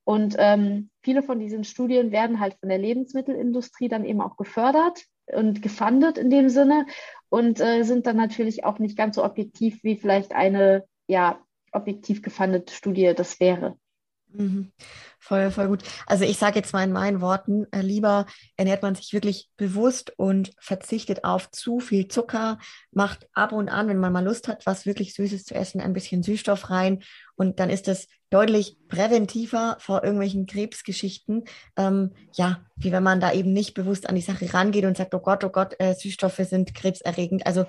Und ähm, viele von diesen Studien werden halt von der Lebensmittelindustrie dann eben auch gefördert und gefundet in dem Sinne und äh, sind dann natürlich auch nicht ganz so objektiv, wie vielleicht eine ja, objektiv gefundete Studie das wäre. Mhm. Voll, voll gut. Also ich sage jetzt mal in meinen Worten, äh, lieber ernährt man sich wirklich bewusst und verzichtet auf zu viel Zucker, macht ab und an, wenn man mal Lust hat, was wirklich Süßes zu essen, ein bisschen Süßstoff rein und dann ist es deutlich präventiver vor irgendwelchen Krebsgeschichten, ähm, ja, wie wenn man da eben nicht bewusst an die Sache rangeht und sagt, oh Gott, oh Gott, äh, Süßstoffe sind krebserregend. Also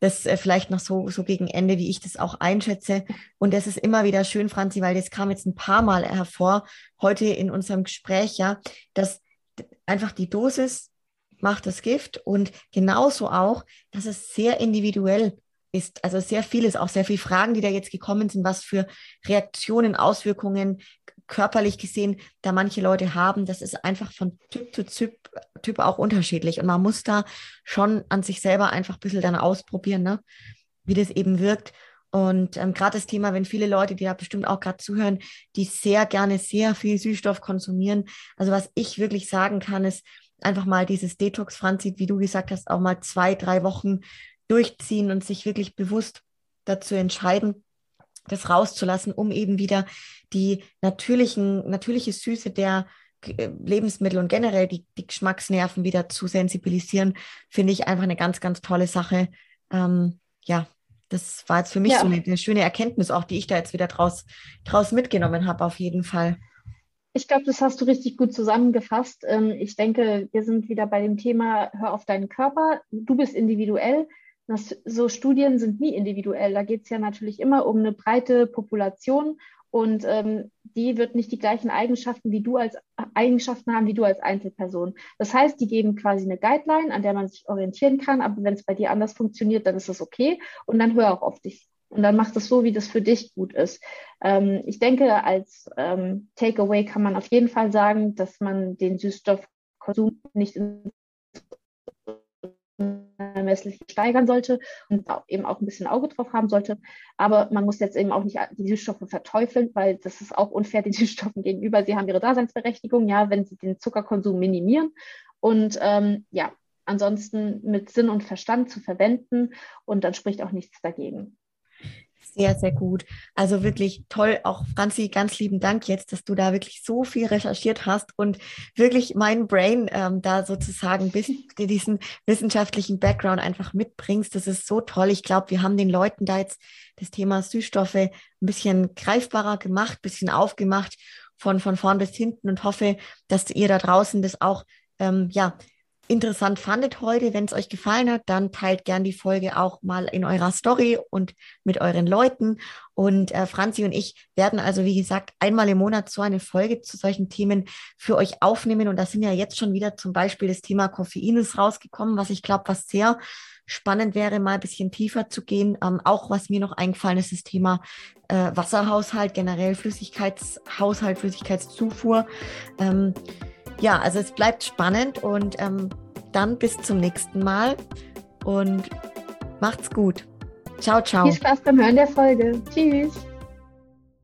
das äh, vielleicht noch so, so gegen Ende, wie ich das auch einschätze. Und das ist immer wieder schön, Franzi, weil das kam jetzt ein paar Mal hervor, heute in unserem Gespräch, ja, dass einfach die Dosis macht das Gift und genauso auch, dass es sehr individuell ist. Also sehr vieles, auch sehr viele Fragen, die da jetzt gekommen sind, was für Reaktionen, Auswirkungen körperlich gesehen da manche Leute haben, das ist einfach von Typ zu Typ, typ auch unterschiedlich. Und man muss da schon an sich selber einfach ein bisschen dann ausprobieren, ne? wie das eben wirkt. Und ähm, gerade das Thema, wenn viele Leute, die da bestimmt auch gerade zuhören, die sehr gerne sehr viel Süßstoff konsumieren. Also was ich wirklich sagen kann, ist einfach mal dieses Detox, Franzi, wie du gesagt hast, auch mal zwei, drei Wochen durchziehen und sich wirklich bewusst dazu entscheiden, das rauszulassen, um eben wieder die natürlichen, natürliche Süße der Lebensmittel und generell die, die Geschmacksnerven wieder zu sensibilisieren, finde ich einfach eine ganz, ganz tolle Sache. Ähm, ja, das war jetzt für mich ja. so eine, eine, schöne Erkenntnis, auch die ich da jetzt wieder draus, draus mitgenommen habe, auf jeden Fall. Ich glaube, das hast du richtig gut zusammengefasst. Ähm, ich denke, wir sind wieder bei dem Thema, hör auf deinen Körper. Du bist individuell. Das, so Studien sind nie individuell. Da geht es ja natürlich immer um eine breite Population und ähm, die wird nicht die gleichen Eigenschaften wie du als Eigenschaften haben wie du als Einzelperson. Das heißt, die geben quasi eine Guideline, an der man sich orientieren kann, aber wenn es bei dir anders funktioniert, dann ist das okay und dann hör auch auf dich. Und dann mach das so, wie das für dich gut ist. Ähm, ich denke, als ähm, Takeaway kann man auf jeden Fall sagen, dass man den Süßstoffkonsum nicht ins unermesslich steigern sollte und eben auch ein bisschen Auge drauf haben sollte. Aber man muss jetzt eben auch nicht die Süßstoffe verteufeln, weil das ist auch unfair den Süßstoffen gegenüber. Sie haben ihre Daseinsberechtigung, ja, wenn sie den Zuckerkonsum minimieren. Und ähm, ja, ansonsten mit Sinn und Verstand zu verwenden und dann spricht auch nichts dagegen. Sehr, sehr gut. Also wirklich toll. Auch Franzi, ganz lieben Dank jetzt, dass du da wirklich so viel recherchiert hast und wirklich mein Brain ähm, da sozusagen bis diesen wissenschaftlichen Background einfach mitbringst. Das ist so toll. Ich glaube, wir haben den Leuten da jetzt das Thema Süßstoffe ein bisschen greifbarer gemacht, bisschen aufgemacht von, von vorn bis hinten und hoffe, dass ihr da draußen das auch ähm, ja, interessant fandet heute. Wenn es euch gefallen hat, dann teilt gern die Folge auch mal in eurer Story und mit euren Leuten. Und äh, Franzi und ich werden also, wie gesagt, einmal im Monat so eine Folge zu solchen Themen für euch aufnehmen. Und da sind ja jetzt schon wieder zum Beispiel das Thema Koffein ist rausgekommen, was ich glaube, was sehr spannend wäre, mal ein bisschen tiefer zu gehen. Ähm, auch was mir noch eingefallen ist, das Thema äh, Wasserhaushalt, generell Flüssigkeitshaushalt, Flüssigkeitszufuhr. Ähm, ja, also es bleibt spannend und ähm, dann bis zum nächsten Mal und macht's gut. Ciao, ciao. Viel Spaß beim Hören der Folge. Tschüss.